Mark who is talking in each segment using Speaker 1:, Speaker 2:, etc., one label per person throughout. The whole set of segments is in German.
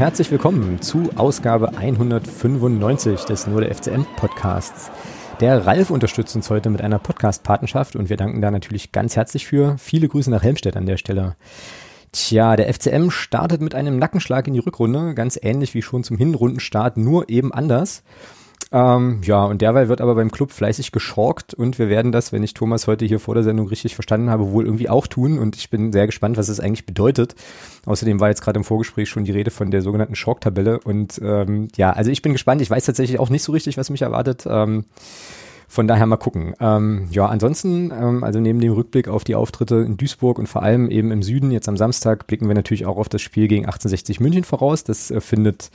Speaker 1: herzlich willkommen zu Ausgabe 195 des Nur der FCM Podcasts. Der Ralf unterstützt uns heute mit einer Podcast-Patenschaft und wir danken da natürlich ganz herzlich für. Viele Grüße nach Helmstedt an der Stelle. Tja, der FCM startet mit einem Nackenschlag in die Rückrunde, ganz ähnlich wie schon zum Hinrundenstart, nur eben anders. Ähm, ja, und derweil wird aber beim Club fleißig geschorkt und wir werden das, wenn ich Thomas heute hier vor der Sendung richtig verstanden habe, wohl irgendwie auch tun und ich bin sehr gespannt, was das eigentlich bedeutet. Außerdem war jetzt gerade im Vorgespräch schon die Rede von der sogenannten Schork-Tabelle und ähm, ja, also ich bin gespannt. Ich weiß tatsächlich auch nicht so richtig, was mich erwartet. Ähm, von daher mal gucken. Ähm, ja, ansonsten, ähm, also neben dem Rückblick auf die Auftritte in Duisburg und vor allem eben im Süden, jetzt am Samstag, blicken wir natürlich auch auf das Spiel gegen 1860 München voraus. Das äh, findet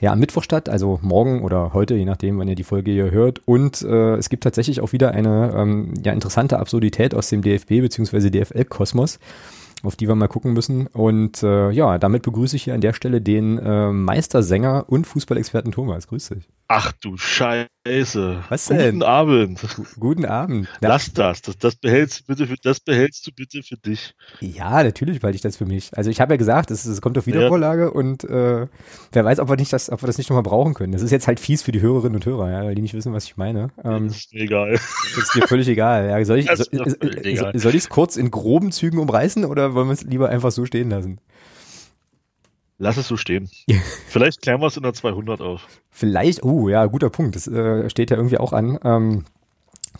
Speaker 1: ja am Mittwoch statt, also morgen oder heute, je nachdem, wann ihr die Folge hier hört. Und äh, es gibt tatsächlich auch wieder eine ähm, ja, interessante Absurdität aus dem DFB bzw. DFL-Kosmos auf die wir mal gucken müssen. Und äh, ja, damit begrüße ich hier an der Stelle den äh, Meistersänger und Fußballexperten Thomas. Grüß dich.
Speaker 2: Ach du Scheiße.
Speaker 1: Was denn?
Speaker 2: Guten Abend.
Speaker 1: Guten Abend.
Speaker 2: Lass das. Das, das, behältst, du bitte für, das behältst du bitte für dich.
Speaker 1: Ja, natürlich behalte ich das für mich. Also ich habe ja gesagt, es, es kommt auf Wiedervorlage ja. und äh, wer weiß, ob wir, nicht das, ob wir das nicht nochmal brauchen können. Das ist jetzt halt fies für die Hörerinnen und Hörer, ja, weil die nicht wissen, was ich meine.
Speaker 2: Ähm, das ist mir egal.
Speaker 1: Das ist dir völlig egal. Ja, soll ich es so, kurz in groben Zügen umreißen oder wollen wir es lieber einfach so stehen lassen?
Speaker 2: Lass es so stehen. Vielleicht klären wir es in der 200 auf.
Speaker 1: Vielleicht, oh ja, guter Punkt. Das äh, steht ja irgendwie auch an. Ähm,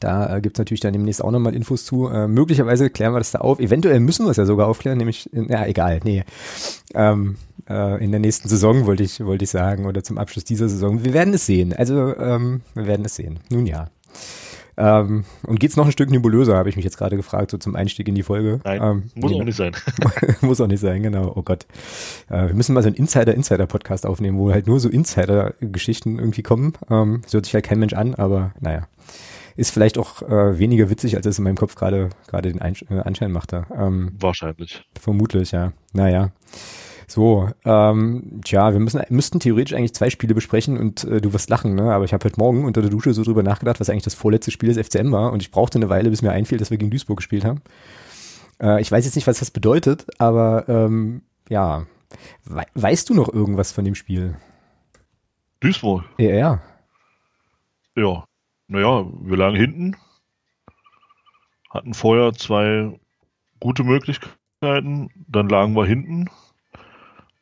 Speaker 1: da äh, gibt es natürlich dann demnächst auch nochmal Infos zu. Äh, möglicherweise klären wir das da auf. Eventuell müssen wir es ja sogar aufklären, nämlich, ja, egal, nee. Ähm, äh, in der nächsten Saison wollte ich, wollte ich sagen, oder zum Abschluss dieser Saison. Wir werden es sehen. Also, ähm, wir werden es sehen. Nun ja. Ähm, und geht's noch ein Stück nebulöser, habe ich mich jetzt gerade gefragt, so zum Einstieg in die Folge.
Speaker 2: Nein, ähm, muss nee, auch nicht sein.
Speaker 1: muss auch nicht sein, genau. Oh Gott. Äh, wir müssen mal so einen Insider-Insider-Podcast aufnehmen, wo halt nur so Insider-Geschichten irgendwie kommen. Ähm, das hört sich halt kein Mensch an, aber naja. Ist vielleicht auch äh, weniger witzig, als es in meinem Kopf gerade gerade den Einsch äh, Anschein machte.
Speaker 2: Ähm, Wahrscheinlich.
Speaker 1: Vermutlich, ja. Naja. So, ähm, tja, wir müssen, müssten theoretisch eigentlich zwei Spiele besprechen und äh, du wirst lachen, ne? aber ich habe heute Morgen unter der Dusche so drüber nachgedacht, was eigentlich das vorletzte Spiel des FCM war und ich brauchte eine Weile, bis mir einfiel, dass wir gegen Duisburg gespielt haben. Äh, ich weiß jetzt nicht, was das bedeutet, aber ähm, ja, We weißt du noch irgendwas von dem Spiel?
Speaker 2: Duisburg?
Speaker 1: Ja, ja.
Speaker 2: Ja, naja, wir lagen hinten, hatten vorher zwei gute Möglichkeiten, dann lagen wir hinten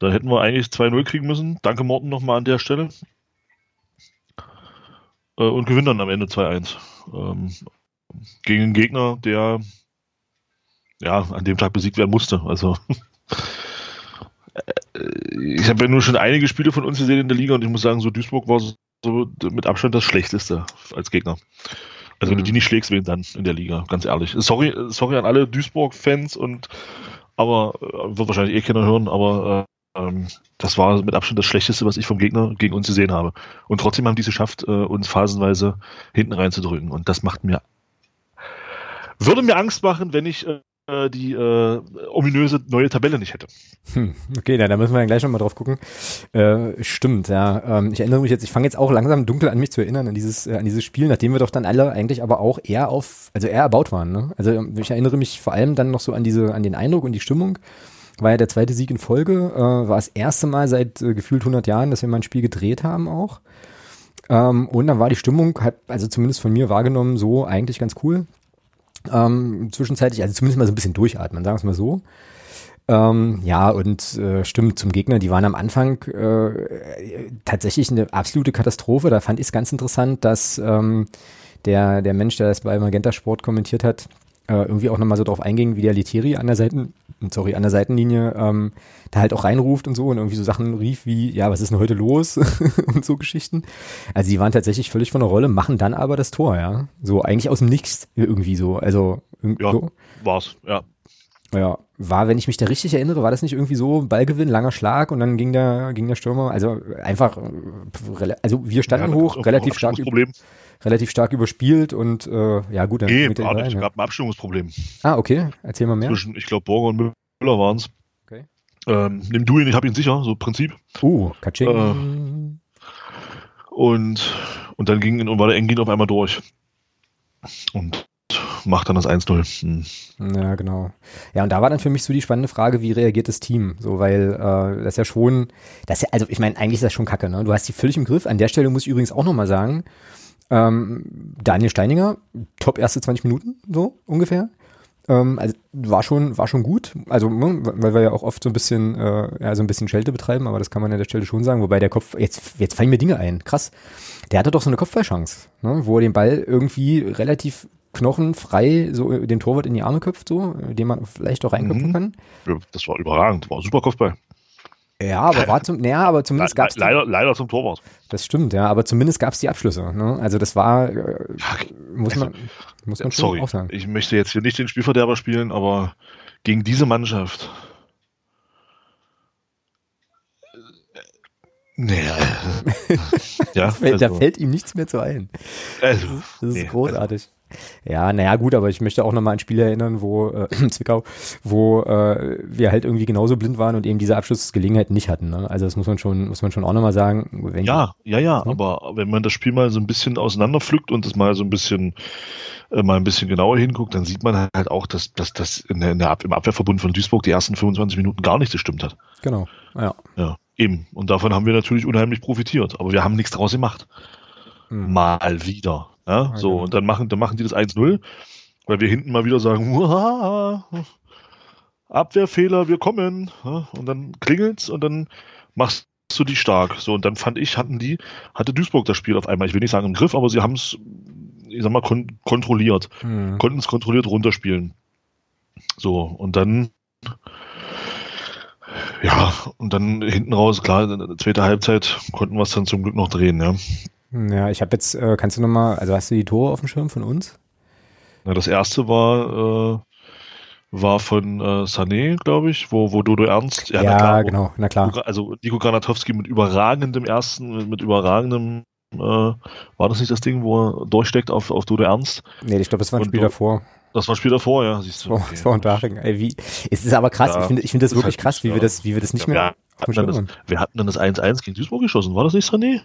Speaker 2: da hätten wir eigentlich 2-0 kriegen müssen. Danke Morten nochmal an der Stelle. Äh, und gewinnen dann am Ende 2-1. Ähm, gegen einen Gegner, der ja an dem Tag besiegt werden musste. Also äh, ich habe ja nur schon einige Spiele von uns gesehen in der Liga und ich muss sagen, so Duisburg war so mit Abstand das Schlechteste als Gegner. Also wenn du mhm. die nicht schlägst, wen dann in der Liga, ganz ehrlich. Sorry, sorry an alle Duisburg-Fans und aber äh, wird wahrscheinlich eh keiner hören, aber ähm, das war mit Abstand das Schlechteste, was ich vom Gegner gegen uns gesehen habe. Und trotzdem haben die es geschafft, äh, uns phasenweise hinten reinzudrücken. Und das macht mir, würde mir Angst machen, wenn ich äh, die äh, ominöse neue Tabelle nicht hätte.
Speaker 1: Hm, okay, da, da müssen wir ja gleich nochmal drauf gucken. Äh, stimmt, ja. Ähm, ich erinnere mich jetzt, ich fange jetzt auch langsam dunkel an mich zu erinnern, an dieses, äh, an dieses Spiel, nachdem wir doch dann alle eigentlich aber auch eher auf, also eher erbaut waren. Ne? Also ich erinnere mich vor allem dann noch so an diese, an den Eindruck und die Stimmung war ja der zweite Sieg in Folge, äh, war das erste Mal seit äh, gefühlt 100 Jahren, dass wir mal ein Spiel gedreht haben auch. Ähm, und dann war die Stimmung, halt, also zumindest von mir wahrgenommen, so eigentlich ganz cool. Ähm, zwischenzeitlich, also zumindest mal so ein bisschen durchatmen, sagen wir es mal so. Ähm, ja, und äh, stimmt zum Gegner, die waren am Anfang äh, tatsächlich eine absolute Katastrophe. Da fand ich es ganz interessant, dass ähm, der, der Mensch, der das bei Magenta Sport kommentiert hat, äh, irgendwie auch nochmal so drauf einging, wie der Leteri an der Seiten, sorry, an der Seitenlinie ähm, da halt auch reinruft und so und irgendwie so Sachen rief wie, ja, was ist denn heute los? und so Geschichten. Also die waren tatsächlich völlig von der Rolle, machen dann aber das Tor, ja. So eigentlich aus dem Nichts irgendwie so. Also
Speaker 2: ja, so. war's, ja.
Speaker 1: Ja, war, wenn ich mich da richtig erinnere, war das nicht irgendwie so, Ballgewinn, langer Schlag und dann ging der, ging der Stürmer, also einfach, also wir standen ja, hoch, relativ stark, relativ stark überspielt und äh, ja gut, dann
Speaker 2: nee, mit war nicht, gab ein Abstimmungsproblem.
Speaker 1: Ah, okay, erzähl mal mehr.
Speaker 2: Zwischen, ich glaube, Borger und Müller waren es. Okay. Ähm, nimm du ihn, ich habe ihn sicher, so Prinzip.
Speaker 1: Uh, Katsching. Äh,
Speaker 2: und, und dann ging, und war der Engin auf einmal durch. Und macht dann das 1-0. Hm.
Speaker 1: Ja, genau. Ja, und da war dann für mich so die spannende Frage, wie reagiert das Team? So, weil äh, das ja schon, das ja, also ich meine, eigentlich ist das schon kacke, ne? Du hast die völlig im Griff. An der Stelle muss ich übrigens auch nochmal sagen, ähm, Daniel Steininger, top erste 20 Minuten, so ungefähr. Ähm, also war schon, war schon gut. Also, ne, weil wir ja auch oft so ein bisschen, äh, ja, so ein bisschen Schelte betreiben, aber das kann man an der Stelle schon sagen. Wobei der Kopf, jetzt, jetzt fallen mir Dinge ein. Krass. Der hatte doch so eine Kopfballchance, ne, wo er den Ball irgendwie relativ knochenfrei so den Torwart in die Arme köpft, so, den man vielleicht auch reinköpfen mhm. kann.
Speaker 2: Das war überragend, war ein super Kopfball.
Speaker 1: Ja, aber war zum, naja, aber zumindest gab es.
Speaker 2: Leider, leider zum Torwart.
Speaker 1: Das stimmt, ja, aber zumindest gab es die Abschlüsse. Ne? Also das war, äh, muss man, muss man
Speaker 2: schon auch sagen. Ich möchte jetzt hier nicht den Spielverderber spielen, aber gegen diese Mannschaft.
Speaker 1: Naja. ja, also, da fällt ihm nichts mehr zu ein. Also, das ist, das ist nee, großartig. Also, ja, naja, gut, aber ich möchte auch nochmal an ein Spiel erinnern, wo, äh, Zwickau, wo äh, wir halt irgendwie genauso blind waren und eben diese Abschlussgelegenheit nicht hatten. Ne? Also das muss man schon, muss man schon auch nochmal sagen.
Speaker 2: ja, ja, ja, hm? aber wenn man das Spiel mal so ein bisschen auseinanderpflückt und das mal so ein bisschen äh, mal ein bisschen genauer hinguckt, dann sieht man halt auch, dass, dass das in der, in der Ab im Abwehrverbund von Duisburg die ersten 25 Minuten gar nicht gestimmt hat.
Speaker 1: Genau, ja.
Speaker 2: Ja, eben. Und davon haben wir natürlich unheimlich profitiert, aber wir haben nichts draus gemacht. Hm. Mal wieder. Ja, so, genau. und dann machen, dann machen die das 1-0, weil wir hinten mal wieder sagen, Abwehrfehler, wir kommen. Ja, und dann klingelt's und dann machst du die stark. So, und dann fand ich, hatten die, hatte Duisburg das Spiel auf einmal, ich will nicht sagen im Griff, aber sie haben es, ich sag mal, kon kontrolliert. Mhm. Konnten es kontrolliert runterspielen. So, und dann ja, und dann hinten raus, klar, zweite Halbzeit konnten wir es dann zum Glück noch drehen, ja.
Speaker 1: Ja, ich habe jetzt, äh, kannst du nochmal, also hast du die Tore auf dem Schirm von uns?
Speaker 2: Na, das erste war, äh, war von äh, Sané, glaube ich, wo, wo Dodo Ernst,
Speaker 1: ja, ja na klar, genau, na klar.
Speaker 2: Also Nico Granatowski mit überragendem ersten, mit, mit überragendem, äh, war das nicht das Ding, wo er durchsteckt auf, auf Dodo Ernst?
Speaker 1: Nee, ich glaube, das war ein Spiel davor.
Speaker 2: Das war ein Spiel davor, ja, siehst
Speaker 1: du. Okay. Das war Unterhaching. Ey, wie, es ist aber krass, ja, ich finde ich finde das wirklich halt krass, wie wir das, wie wir das nicht ja, mehr.
Speaker 2: Wir hatten, das, wir hatten dann das 1-1 gegen Duisburg geschossen, war das nicht Sané?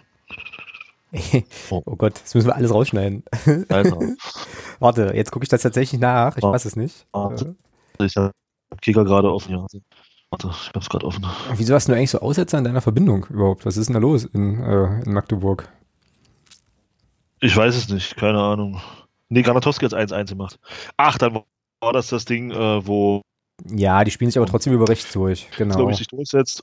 Speaker 1: Oh. oh. Gott, das müssen wir alles rausschneiden. Also. Warte, jetzt gucke ich das tatsächlich nach. Ich oh. weiß es nicht. Oh.
Speaker 2: Ich habe Kicker gerade offen, ja. Warte, ich hab's gerade offen.
Speaker 1: Wieso hast du eigentlich so Aussetzer in deiner Verbindung überhaupt? Was ist denn da los in, äh, in Magdeburg?
Speaker 2: Ich weiß es nicht, keine Ahnung. Nee, Granatowski hat 1-1 gemacht. Ach, dann war das das Ding, äh, wo.
Speaker 1: Ja, die spielen sich aber trotzdem über rechts durch, genau.
Speaker 2: glaube ich, sich durchsetzt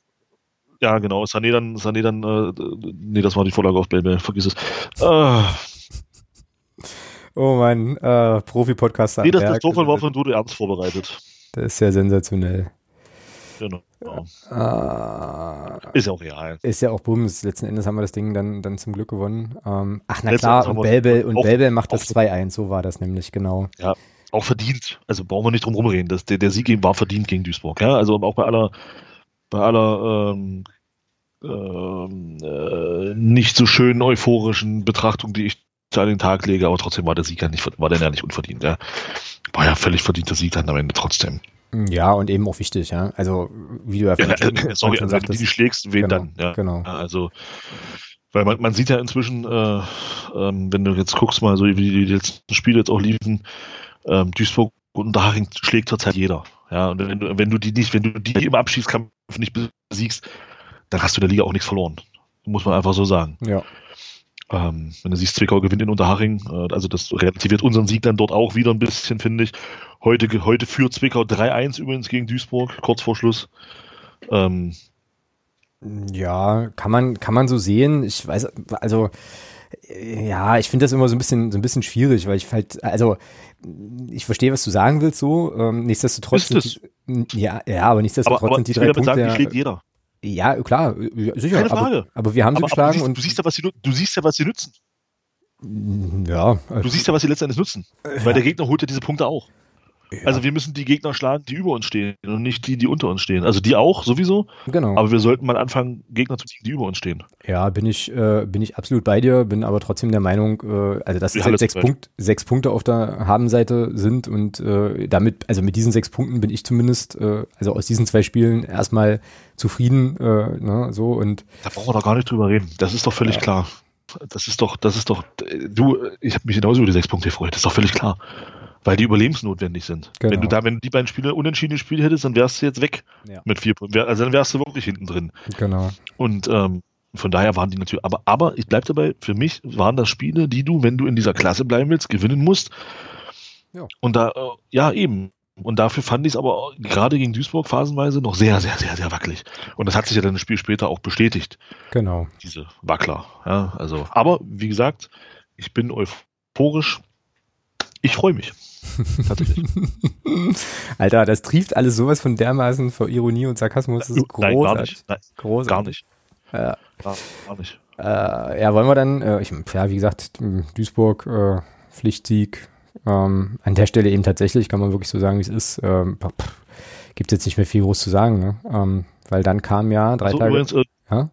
Speaker 2: ja, genau. Sané dann, Sané dann, äh, nee, das war die Vorlage auf Bell, vergiss es. Äh.
Speaker 1: Oh mein äh, Profi-Podcaster.
Speaker 2: Nee, das, das von war von Dude Ernst vorbereitet.
Speaker 1: Das ist ja sensationell.
Speaker 2: Genau. Äh, ist ja auch real.
Speaker 1: Ist ja auch Bums. Letzten Endes haben wir das Ding dann, dann zum Glück gewonnen. Ähm, ach, na Letzten klar, und Belbel, und Belbel macht das 2-1. So war das nämlich, genau.
Speaker 2: Ja, auch verdient. Also brauchen wir nicht drum rumreden. Das, der, der Sieg war verdient gegen Duisburg. Ja? Also auch bei aller bei aller ähm, ähm, äh, nicht so schönen euphorischen Betrachtung, die ich an den Tag lege, aber trotzdem war der Sieg ja nicht, war der ja nicht unverdient. Ja. War ja völlig verdienter Sieg dann am Ende trotzdem.
Speaker 1: Ja, und eben auch wichtig, ja. Also, wie du ja,
Speaker 2: ja äh, sorry, also, du die schlägst, wen
Speaker 1: genau,
Speaker 2: dann? Ja.
Speaker 1: Genau.
Speaker 2: Also, weil man, man sieht ja inzwischen, äh, ähm, wenn du jetzt guckst mal, so wie die letzten Spiele jetzt auch liefen, ähm, Duisburg und Daring schlägt zurzeit jeder. Ja, und wenn du, wenn du die nicht, wenn du die im Abschiedskampf nicht besiegst, dann hast du der Liga auch nichts verloren. Muss man einfach so sagen.
Speaker 1: Ja.
Speaker 2: Ähm, wenn du siehst, Zwickau gewinnt in Unterhaching, äh, also das relativiert unseren Sieg dann dort auch wieder ein bisschen, finde ich. Heute, heute führt Zwickau 3-1 übrigens gegen Duisburg, kurz vor Schluss. Ähm,
Speaker 1: ja, kann man, kann man so sehen. Ich weiß, also ja, ich finde das immer so ein bisschen, so ein bisschen schwierig, weil ich halt, also ich verstehe, was du sagen willst, so. Ähm, nichtsdestotrotz,
Speaker 2: ist
Speaker 1: die, ja, ja, aber nichtsdestotrotz aber, aber sind die drei Punkte.
Speaker 2: Sagen, schlägt jeder.
Speaker 1: Ja, klar, sicher.
Speaker 2: Keine Frage.
Speaker 1: Aber, aber wir haben sie aber, geschlagen
Speaker 2: du, siehst, und du siehst ja, was sie, du siehst ja, was sie nützen.
Speaker 1: Ja.
Speaker 2: Du siehst ja, was sie letztendlich nutzen. Weil der Gegner holt ja diese Punkte auch. Ja. Also wir müssen die Gegner schlagen, die über uns stehen und nicht die, die unter uns stehen. Also die auch sowieso.
Speaker 1: Genau.
Speaker 2: Aber wir sollten mal anfangen, Gegner zu ziehen, die über uns stehen.
Speaker 1: Ja, bin ich, äh, bin ich absolut bei dir, bin aber trotzdem der Meinung, äh, also dass es halt sechs, Punkt, sechs Punkte auf der Habenseite sind und äh, damit, also mit diesen sechs Punkten bin ich zumindest, äh, also aus diesen zwei Spielen erstmal zufrieden, äh, ne, so und.
Speaker 2: Da brauchen wir doch gar nicht drüber reden. Das ist doch völlig klar. Das ist doch, das ist doch, du, ich habe mich genauso über die sechs Punkte gefreut, das ist doch völlig klar. Weil die überlebensnotwendig sind. Genau. Wenn du da, wenn du die beiden Spiele unentschieden gespielt hättest, dann wärst du jetzt weg ja. mit vier Punkten. Also dann wärst du wirklich hinten drin.
Speaker 1: Genau.
Speaker 2: Und ähm, von daher waren die natürlich, aber, aber ich bleibe dabei, für mich waren das Spiele, die du, wenn du in dieser Klasse bleiben willst, gewinnen musst. Ja. Und da, äh, ja, eben. Und dafür fand ich es aber gerade gegen Duisburg phasenweise noch sehr, sehr, sehr, sehr wackelig. Und das hat sich ja dann das Spiel später auch bestätigt.
Speaker 1: Genau.
Speaker 2: Diese Wackler. Ja, also, aber wie gesagt, ich bin euphorisch. Ich freue mich.
Speaker 1: Tatsächlich. Alter, das trieft alles sowas von dermaßen vor Ironie und Sarkasmus. Das ist großartig. Nein, gar nicht. Nein,
Speaker 2: großartig. Gar nicht. Ja. Gar,
Speaker 1: gar nicht. Äh, ja, wollen wir dann, äh, ich, ja, wie gesagt, Duisburg, äh, Pflichtsieg, ähm, an der Stelle eben tatsächlich, kann man wirklich so sagen, wie es ist. Ähm, gibt jetzt nicht mehr viel groß zu sagen, ne? ähm, weil dann kam ja drei so, Tage. Übrigens, äh,
Speaker 2: ja?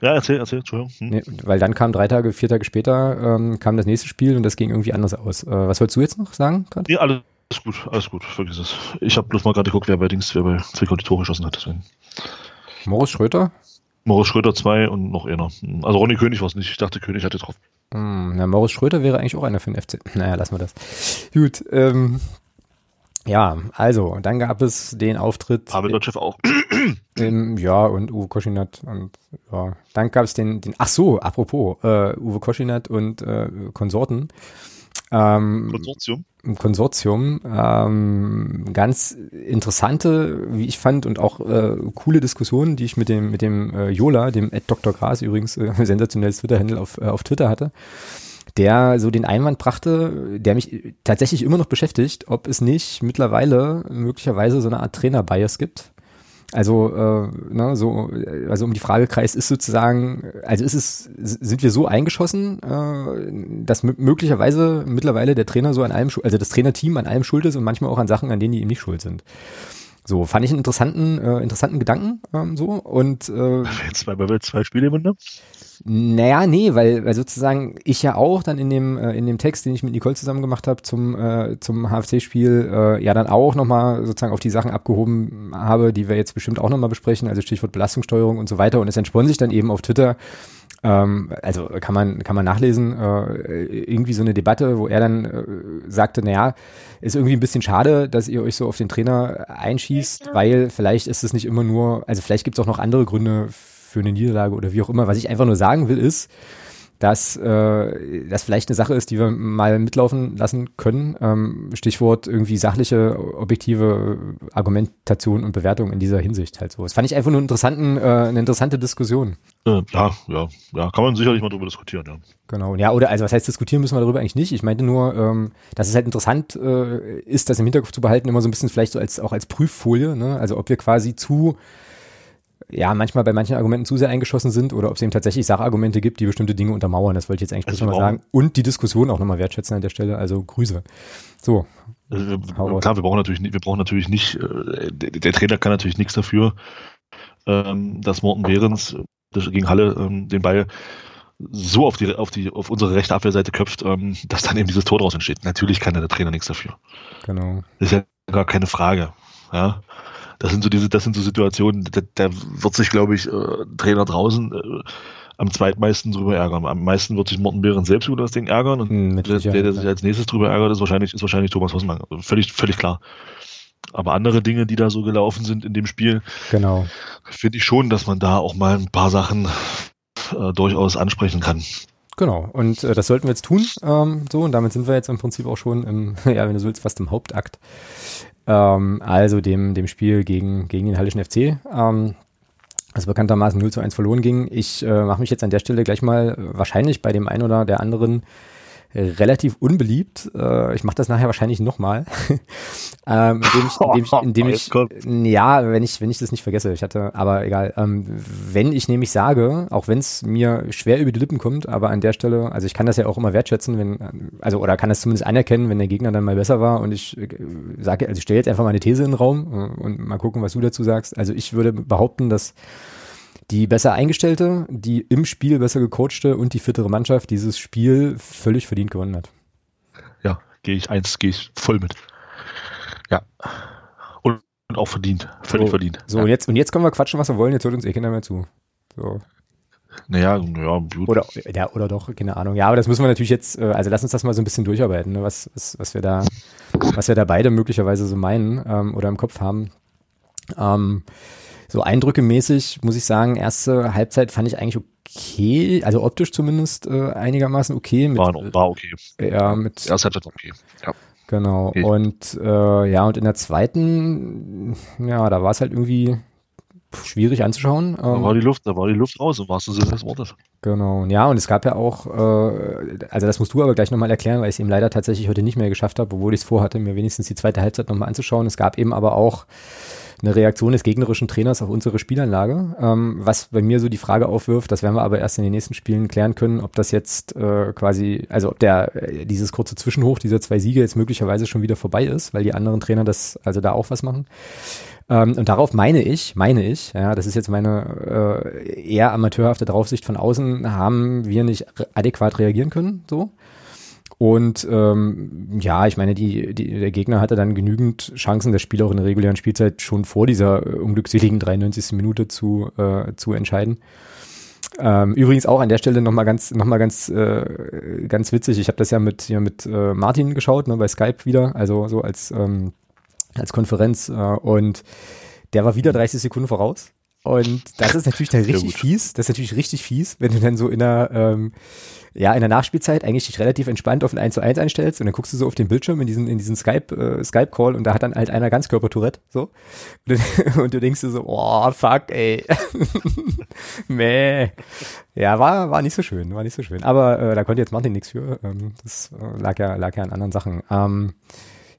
Speaker 2: Ja, erzähl, erzähl, Entschuldigung.
Speaker 1: Hm. Nee, weil dann kam drei Tage, vier Tage später ähm, kam das nächste Spiel und das ging irgendwie anders aus. Äh, was wolltest du jetzt noch sagen?
Speaker 2: Grad? Ja, alles gut, alles gut, vergiss es. Ich habe bloß mal gerade geguckt, wer bei Dings, wer bei Zwickau die Tore geschossen hat, deswegen.
Speaker 1: Moritz Schröter?
Speaker 2: Moritz Schröter 2 und noch einer. Also Ronny König war es nicht. Ich dachte, König hatte drauf.
Speaker 1: Hm, na, Moritz Schröter wäre eigentlich auch einer für den FC. Naja, lassen wir das. Gut, ähm, ja, also, dann gab es den Auftritt.
Speaker 2: Pavel Dotschew auch.
Speaker 1: Im, ja, und Uwe Koschinat und ja. Dann gab es den, den, ach so, apropos, äh, Uwe Koschinat und äh, Konsorten.
Speaker 2: Ähm, Konsortium.
Speaker 1: Konsortium. Ähm, ganz interessante, wie ich fand, und auch äh, coole Diskussionen, die ich mit dem, mit dem äh, Jola, dem Ed Dr. Gras übrigens, äh, sensationelles Twitter-Handle auf, äh, auf Twitter hatte, der so den Einwand brachte, der mich tatsächlich immer noch beschäftigt, ob es nicht mittlerweile möglicherweise so eine Art Trainer-Bias gibt also, äh, ne, so, also um die Frage kreist, ist sozusagen, also ist es, sind wir so eingeschossen, äh, dass möglicherweise mittlerweile der Trainer so an allem, also das Trainerteam an allem schuld ist und manchmal auch an Sachen, an denen die ihm nicht schuld sind. So, fand ich einen interessanten, äh, interessanten Gedanken ähm, so und äh,
Speaker 2: Jetzt wir zwei Spiele im Wunder?
Speaker 1: Naja, nee, weil, weil sozusagen ich ja auch dann in dem, äh, in dem Text, den ich mit Nicole zusammen gemacht habe zum, äh, zum HFC-Spiel, äh, ja dann auch nochmal sozusagen auf die Sachen abgehoben habe, die wir jetzt bestimmt auch nochmal besprechen, also Stichwort Belastungssteuerung und so weiter. Und es entspann sich dann eben auf Twitter, ähm, also kann man, kann man nachlesen, äh, irgendwie so eine Debatte, wo er dann äh, sagte, naja, ist irgendwie ein bisschen schade, dass ihr euch so auf den Trainer einschießt, weil vielleicht ist es nicht immer nur, also vielleicht gibt es auch noch andere Gründe für eine Niederlage oder wie auch immer. Was ich einfach nur sagen will, ist, dass äh, das vielleicht eine Sache ist, die wir mal mitlaufen lassen können. Ähm, Stichwort irgendwie sachliche, objektive Argumentation und Bewertung in dieser Hinsicht halt so. Das fand ich einfach nur interessanten, äh, eine interessante Diskussion.
Speaker 2: Äh, ja, ja, ja, kann man sicherlich mal drüber diskutieren, ja.
Speaker 1: Genau, ja, oder also was heißt diskutieren müssen wir darüber eigentlich nicht. Ich meinte nur, ähm, dass es halt interessant äh, ist, das im Hinterkopf zu behalten, immer so ein bisschen vielleicht so als auch als Prüffolie, ne? Also ob wir quasi zu ja, manchmal bei manchen Argumenten zu sehr eingeschossen sind oder ob es eben tatsächlich Sachargumente gibt, die bestimmte Dinge untermauern. Das wollte ich jetzt eigentlich also nochmal sagen. Und die Diskussion auch nochmal wertschätzen an der Stelle. Also Grüße. So.
Speaker 2: Also, klar, wir brauchen natürlich, wir brauchen natürlich nicht, äh, der, der, Trainer kann natürlich nichts dafür, ähm, dass Morten Behrens gegen Halle ähm, den Ball so auf die, auf die, auf unsere rechte Abwehrseite köpft, ähm, dass dann eben dieses Tor daraus entsteht. Natürlich kann der Trainer nichts dafür.
Speaker 1: Genau.
Speaker 2: Das ist ja gar keine Frage. Ja das sind so diese, das sind so Situationen, da, da wird sich, glaube ich, äh, Trainer draußen äh, am zweitmeisten drüber ärgern. Am meisten wird sich Morten Behren selbst über das Ding ärgern und mm, der, der, der sich als nächstes drüber ärgert, ist wahrscheinlich, ist wahrscheinlich Thomas Hossmann. Also völlig, völlig klar. Aber andere Dinge, die da so gelaufen sind in dem Spiel,
Speaker 1: genau.
Speaker 2: finde ich schon, dass man da auch mal ein paar Sachen äh, durchaus ansprechen kann.
Speaker 1: Genau, und äh, das sollten wir jetzt tun. Ähm, so, und damit sind wir jetzt im Prinzip auch schon im, ja, wenn du so willst, fast im Hauptakt. Ähm, also dem, dem Spiel gegen, gegen den Hallischen FC. Ähm, das bekanntermaßen 0 zu 1 verloren ging. Ich äh, mache mich jetzt an der Stelle gleich mal äh, wahrscheinlich bei dem einen oder der anderen relativ unbeliebt. Äh, ich mache das nachher wahrscheinlich nochmal. ähm, indem ich, indem ich, indem ich ja, wenn ich, wenn ich das nicht vergesse, ich hatte, aber egal. Ähm, wenn ich nämlich sage, auch wenn es mir schwer über die Lippen kommt, aber an der Stelle, also ich kann das ja auch immer wertschätzen, wenn, also oder kann das zumindest anerkennen, wenn der Gegner dann mal besser war und ich äh, sage, also ich stelle jetzt einfach mal eine These in den Raum äh, und mal gucken, was du dazu sagst. Also ich würde behaupten, dass die besser eingestellte, die im Spiel besser gecoachte und die fittere Mannschaft dieses Spiel völlig verdient gewonnen hat.
Speaker 2: Ja, gehe ich eins, gehe ich voll mit. Ja. Und, und auch verdient. Völlig
Speaker 1: so,
Speaker 2: verdient.
Speaker 1: So,
Speaker 2: ja.
Speaker 1: und, jetzt, und jetzt können wir quatschen, was wir wollen. Jetzt hört uns eh keiner mehr zu. So.
Speaker 2: Naja, ja,
Speaker 1: gut. Oder, ja, oder doch, keine Ahnung. Ja, aber das müssen wir natürlich jetzt, äh, also lass uns das mal so ein bisschen durcharbeiten, ne? was, was, was wir da, was wir da beide möglicherweise so meinen ähm, oder im Kopf haben. Ähm, so eindrückemäßig muss ich sagen, erste Halbzeit fand ich eigentlich okay, also optisch zumindest äh, einigermaßen okay.
Speaker 2: Mit, war, war okay.
Speaker 1: Ja, mit.
Speaker 2: Erste Halbzeit okay. Ja.
Speaker 1: Genau. Okay. Und äh, ja, und in der zweiten, ja, da war es halt irgendwie schwierig anzuschauen.
Speaker 2: Da war die Luft, da war die Luft raus, im wahrsten Sinne des Wortes.
Speaker 1: Genau. Ja, und es gab ja auch, äh, also das musst du aber gleich nochmal erklären, weil ich es eben leider tatsächlich heute nicht mehr geschafft habe, obwohl ich es vorhatte, mir wenigstens die zweite Halbzeit nochmal anzuschauen. Es gab eben aber auch eine Reaktion des gegnerischen Trainers auf unsere Spielanlage, ähm, was bei mir so die Frage aufwirft, das werden wir aber erst in den nächsten Spielen klären können, ob das jetzt äh, quasi, also ob der äh, dieses kurze Zwischenhoch dieser zwei Siege jetzt möglicherweise schon wieder vorbei ist, weil die anderen Trainer das also da auch was machen. Ähm, und darauf meine ich, meine ich, ja, das ist jetzt meine äh, eher amateurhafte Draufsicht von außen, haben wir nicht adäquat reagieren können, so. Und ähm, ja, ich meine, die, die, der Gegner hatte dann genügend Chancen, das Spiel auch in der regulären Spielzeit schon vor dieser äh, unglückseligen 93. Minute zu, äh, zu entscheiden. Ähm, übrigens auch an der Stelle nochmal ganz, noch mal ganz, äh, ganz witzig. Ich habe das ja mit, hier mit äh, Martin geschaut, ne, bei Skype wieder, also so als, ähm, als Konferenz. Äh, und der war wieder 30 Sekunden voraus. Und das ist natürlich dann richtig fies. Das ist natürlich richtig fies, wenn du dann so in der, ähm, ja, in der Nachspielzeit eigentlich dich relativ entspannt auf ein 1 zu 1 einstellst und dann guckst du so auf den Bildschirm in diesen, in diesen Skype, äh, Skype-Call und da hat dann halt einer Ganzkörper-Tourette, so. Und, und, du denkst dir so, oh, fuck, ey. Meh. Ja, war, war nicht so schön, war nicht so schön. Aber äh, da konnte jetzt Martin nichts für. Ähm, das äh, lag ja, lag ja an anderen Sachen. Ähm,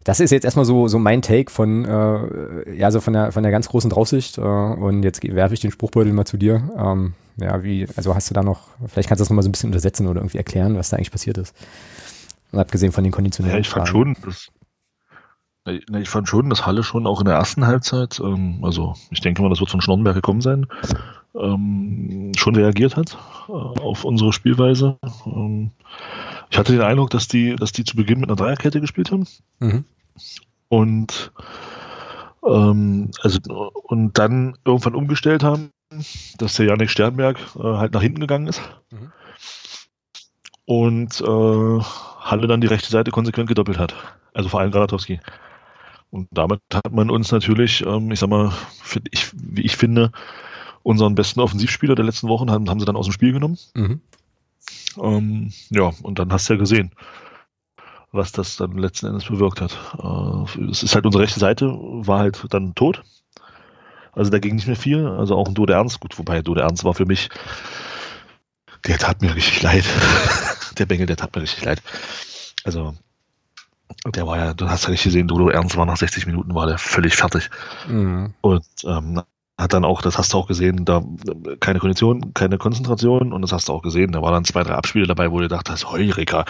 Speaker 1: das ist jetzt erstmal so, so mein Take von, äh, ja, so von der, von der ganz großen Draufsicht. Äh, und jetzt werfe ich den Spruchbeutel mal zu dir. Ähm, ja, wie, also hast du da noch, vielleicht kannst du das nochmal so ein bisschen untersetzen oder irgendwie erklären, was da eigentlich passiert ist. Und abgesehen von den konditionellen
Speaker 2: Ja, ich fand schon, dass, ich fand schon, dass Halle schon auch in der ersten Halbzeit, ähm, also ich denke mal, das wird von Schnorrenberg gekommen sein, ähm, schon reagiert hat äh, auf unsere Spielweise. Ähm, ich hatte den Eindruck, dass die, dass die zu Beginn mit einer Dreierkette gespielt haben. Mhm. Und ähm, also und dann irgendwann umgestellt haben, dass der Janik Sternberg äh, halt nach hinten gegangen ist. Mhm. Und äh, Halle dann die rechte Seite konsequent gedoppelt hat. Also vor allem Granatowski. Und damit hat man uns natürlich, ähm, ich sag mal, ich, wie ich finde, unseren besten Offensivspieler der letzten Wochen haben, haben sie dann aus dem Spiel genommen. Mhm. Ähm, ja, und dann hast du ja gesehen, was das dann letzten Endes bewirkt hat. Äh, es ist halt unsere rechte Seite, war halt dann tot. Also da ging nicht mehr viel. Also auch ein Dode Ernst, gut, wobei Dode Ernst war für mich, der tat mir richtig leid. der Bengel, der tat mir richtig leid. Also der war ja, du hast ja nicht gesehen, Dodo Ernst war nach 60 Minuten, war der völlig fertig. Mhm. Und ähm, hat dann auch, das hast du auch gesehen, da keine Kondition, keine Konzentration und das hast du auch gesehen, da waren dann zwei, drei Abspiele dabei, wo du dachtest, Heureka,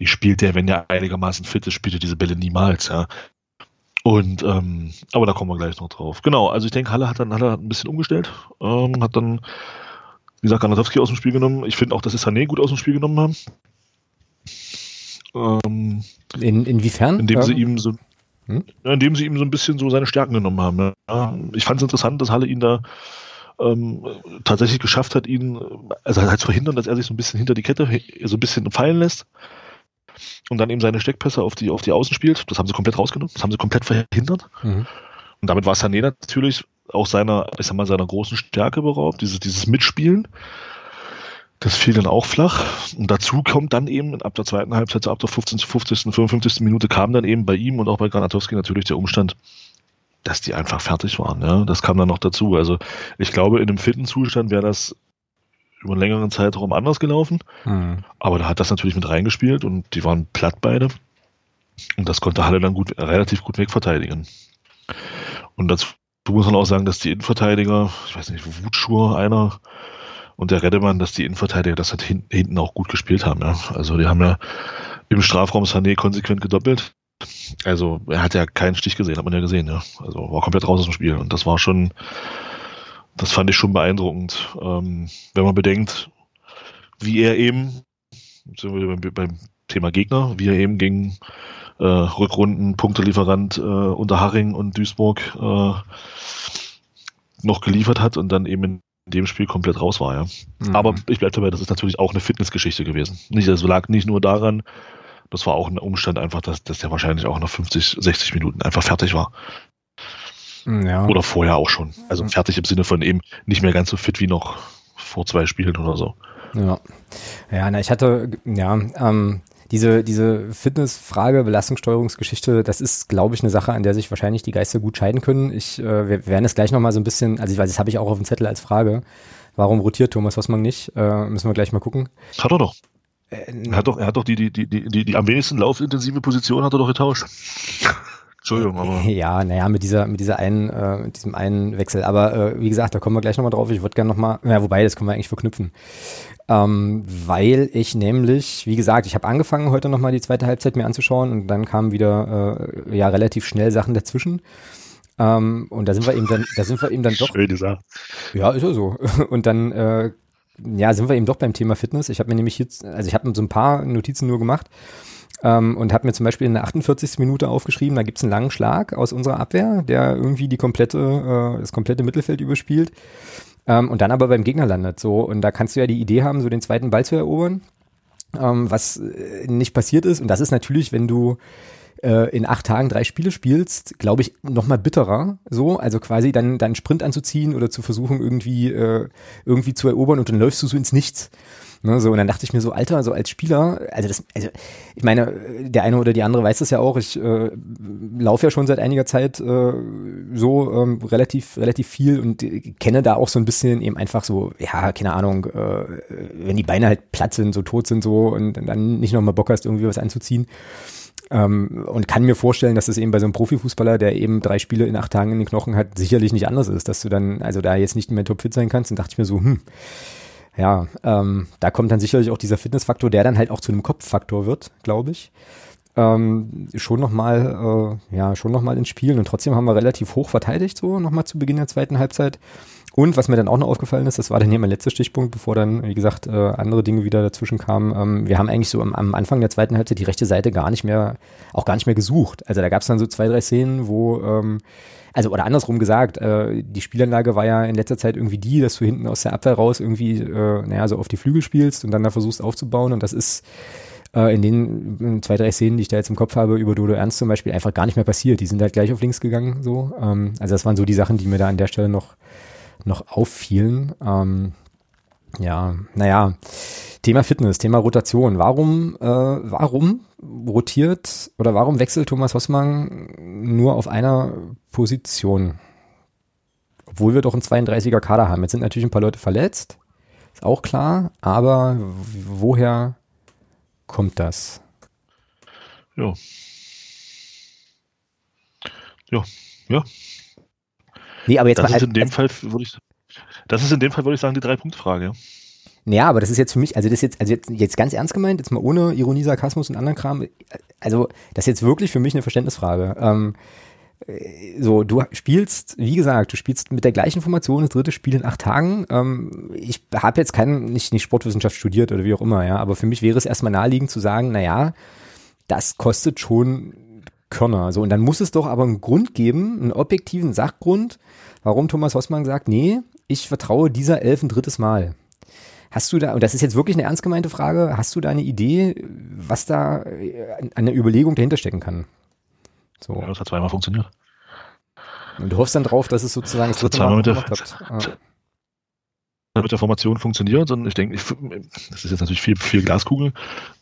Speaker 2: wie spielt der, wenn der einigermaßen fit ist, spielt er diese Bälle niemals, ja. Und, ähm, aber da kommen wir gleich noch drauf. Genau, also ich denke, Halle hat dann Halle hat ein bisschen umgestellt, ähm, hat dann, wie gesagt, Granatowski aus dem Spiel genommen. Ich finde auch, dass es Sané gut aus dem Spiel genommen haben.
Speaker 1: Ähm, In, inwiefern?
Speaker 2: Indem sie ihm so, hm? indem sie ihm so ein bisschen so seine Stärken genommen haben. Ja. Ich fand es interessant, dass Halle ihn da ähm, tatsächlich geschafft hat, ihn, also halt zu verhindern, dass er sich so ein bisschen hinter die Kette so ein bisschen fallen lässt und dann eben seine Steckpässe auf die, auf die Außen spielt. Das haben sie komplett rausgenommen, das haben sie komplett verhindert. Mhm. Und damit war Sané natürlich auch seiner, ich sag mal, seiner großen Stärke beraubt, dieses, dieses Mitspielen. Das fiel dann auch flach. Und dazu kommt dann eben ab der zweiten Halbzeit, ab der 15., 50., 55. Minute kam dann eben bei ihm und auch bei Granatowski natürlich der Umstand, dass die einfach fertig waren. Ja? Das kam dann noch dazu. Also ich glaube, in einem fitten Zustand wäre das über einen längeren Zeitraum anders gelaufen. Mhm. Aber da hat das natürlich mit reingespielt und die waren platt beide. Und das konnte Halle dann gut, relativ gut wegverteidigen. Und dazu muss man auch sagen, dass die Innenverteidiger, ich weiß nicht, Wutschur einer, und der Redemann, dass die Innenverteidiger das halt hin, hinten auch gut gespielt haben. Ja. Also die haben ja im Strafraum Sané konsequent gedoppelt. Also er hat ja keinen Stich gesehen, hat man ja gesehen. Ja. Also war komplett raus aus dem Spiel. Und das war schon, das fand ich schon beeindruckend. Ähm, wenn man bedenkt, wie er eben, sind wir beim, beim Thema Gegner, wie er eben gegen äh, Rückrunden, Punktelieferant äh, unter Haring und Duisburg äh, noch geliefert hat und dann eben in dem Spiel komplett raus war, ja. Mhm. Aber ich bleibe dabei, das ist natürlich auch eine Fitnessgeschichte gewesen. Nicht, das lag nicht nur daran, das war auch ein Umstand einfach, dass, dass der wahrscheinlich auch nach 50, 60 Minuten einfach fertig war. Ja. Oder vorher auch schon. Also fertig im Sinne von eben nicht mehr ganz so fit wie noch vor zwei Spielen oder so.
Speaker 1: Ja. Ja, na, ich hatte, ja, ähm, diese, diese Fitnessfrage, Belastungssteuerungsgeschichte, das ist, glaube ich, eine Sache, an der sich wahrscheinlich die Geister gut scheiden können. Ich, äh, wir werden es gleich nochmal so ein bisschen, also ich weiß, das habe ich auch auf dem Zettel als Frage. Warum rotiert Thomas Hossmann nicht? Äh, müssen wir gleich mal gucken.
Speaker 2: Hat er doch. Äh, er hat doch, er hat doch die, die, die, die, die am wenigsten laufintensive Position hat er doch getauscht.
Speaker 1: Entschuldigung, aber. Ja, naja, mit dieser, mit dieser einen, äh, mit diesem einen Wechsel. Aber äh, wie gesagt, da kommen wir gleich nochmal drauf. Ich würde gerne nochmal, ja, wobei, das können wir eigentlich verknüpfen. Ähm, weil ich nämlich, wie gesagt, ich habe angefangen, heute nochmal die zweite Halbzeit mir anzuschauen und dann kamen wieder äh, ja relativ schnell Sachen dazwischen. Ähm, und da sind wir eben dann, da sind wir eben dann doch. Schön gesagt. Ja, ist ja so. Und dann äh, ja, sind wir eben doch beim Thema Fitness. Ich habe mir nämlich jetzt, also ich habe so ein paar Notizen nur gemacht ähm, und habe mir zum Beispiel in der 48. Minute aufgeschrieben, da gibt's einen langen Schlag aus unserer Abwehr, der irgendwie die komplette, äh, das komplette Mittelfeld überspielt ähm, und dann aber beim Gegner landet. So, und da kannst du ja die Idee haben, so den zweiten Ball zu erobern. Ähm, was äh, nicht passiert ist. Und das ist natürlich, wenn du äh, in acht Tagen drei Spiele spielst, glaube ich, noch mal bitterer. So, also quasi dann dann Sprint anzuziehen oder zu versuchen irgendwie äh, irgendwie zu erobern und dann läufst du so ins Nichts. Ne, so, und dann dachte ich mir so, Alter, so als Spieler, also das, also ich meine, der eine oder die andere weiß das ja auch, ich äh, laufe ja schon seit einiger Zeit äh, so ähm, relativ, relativ viel und kenne da auch so ein bisschen eben einfach so, ja, keine Ahnung, äh, wenn die Beine halt platt sind, so tot sind so und dann nicht nochmal Bock hast, irgendwie was anzuziehen. Ähm, und kann mir vorstellen, dass es eben bei so einem Profifußballer, der eben drei Spiele in acht Tagen in den Knochen hat, sicherlich nicht anders ist, dass du dann, also da jetzt nicht mehr topfit sein kannst. Und dachte ich mir so, hm, ja, ähm, da kommt dann sicherlich auch dieser Fitnessfaktor, der dann halt auch zu einem Kopffaktor wird, glaube ich. Ähm, schon nochmal, äh, ja, schon nochmal ins Spiel und trotzdem haben wir relativ hoch verteidigt, so nochmal zu Beginn der zweiten Halbzeit. Und was mir dann auch noch aufgefallen ist, das war dann hier mein letzter Stichpunkt, bevor dann, wie gesagt, äh, andere Dinge wieder dazwischen kamen. Ähm, wir haben eigentlich so am, am, Anfang der zweiten Halbzeit die rechte Seite gar nicht mehr, auch gar nicht mehr gesucht. Also da gab es dann so zwei, drei Szenen, wo ähm, also oder andersrum gesagt, äh, die Spielanlage war ja in letzter Zeit irgendwie die, dass du hinten aus der Abwehr raus irgendwie, äh, naja, so auf die Flügel spielst und dann da versuchst aufzubauen und das ist äh, in den zwei, drei Szenen, die ich da jetzt im Kopf habe, über Dodo Ernst zum Beispiel, einfach gar nicht mehr passiert. Die sind halt gleich auf links gegangen, so. Ähm, also das waren so die Sachen, die mir da an der Stelle noch, noch auffielen. Ähm, ja, naja. Thema Fitness, Thema Rotation. Warum, äh, warum rotiert oder warum wechselt Thomas Hossmann nur auf einer Position? Obwohl wir doch einen 32er Kader haben. Jetzt sind natürlich ein paar Leute verletzt, ist auch klar, aber woher kommt das?
Speaker 2: Ja. Ja, ja.
Speaker 1: Nee, aber jetzt
Speaker 2: das mal, ist in dem Fall, würde ich, das ist in dem Fall, würde ich sagen, die Drei-Punkt-Frage.
Speaker 1: Ja, aber das ist jetzt für mich, also das ist jetzt, also jetzt, jetzt ganz ernst gemeint, jetzt mal ohne Ironie, Sarkasmus und anderen Kram, also das ist jetzt wirklich für mich eine Verständnisfrage. Ähm, äh, so, du spielst, wie gesagt, du spielst mit der gleichen Formation das dritte Spiel in acht Tagen. Ähm, ich habe jetzt keinen, nicht, nicht Sportwissenschaft studiert oder wie auch immer, ja, aber für mich wäre es erstmal naheliegend zu sagen, na ja, das kostet schon Körner. So, und dann muss es doch aber einen Grund geben, einen objektiven Sachgrund, warum Thomas Hossmann sagt, nee, ich vertraue dieser Elf ein drittes Mal. Hast du da, und das ist jetzt wirklich eine ernst gemeinte Frage, hast du da eine Idee, was da äh, an der Überlegung dahinter stecken kann?
Speaker 2: So. Ja, das hat zweimal funktioniert.
Speaker 1: Und du hoffst dann drauf, dass es sozusagen
Speaker 2: das dritte Mal mit der, hat. mit der Formation funktioniert und ich denke, ich, das ist jetzt natürlich viel, viel Glaskugel.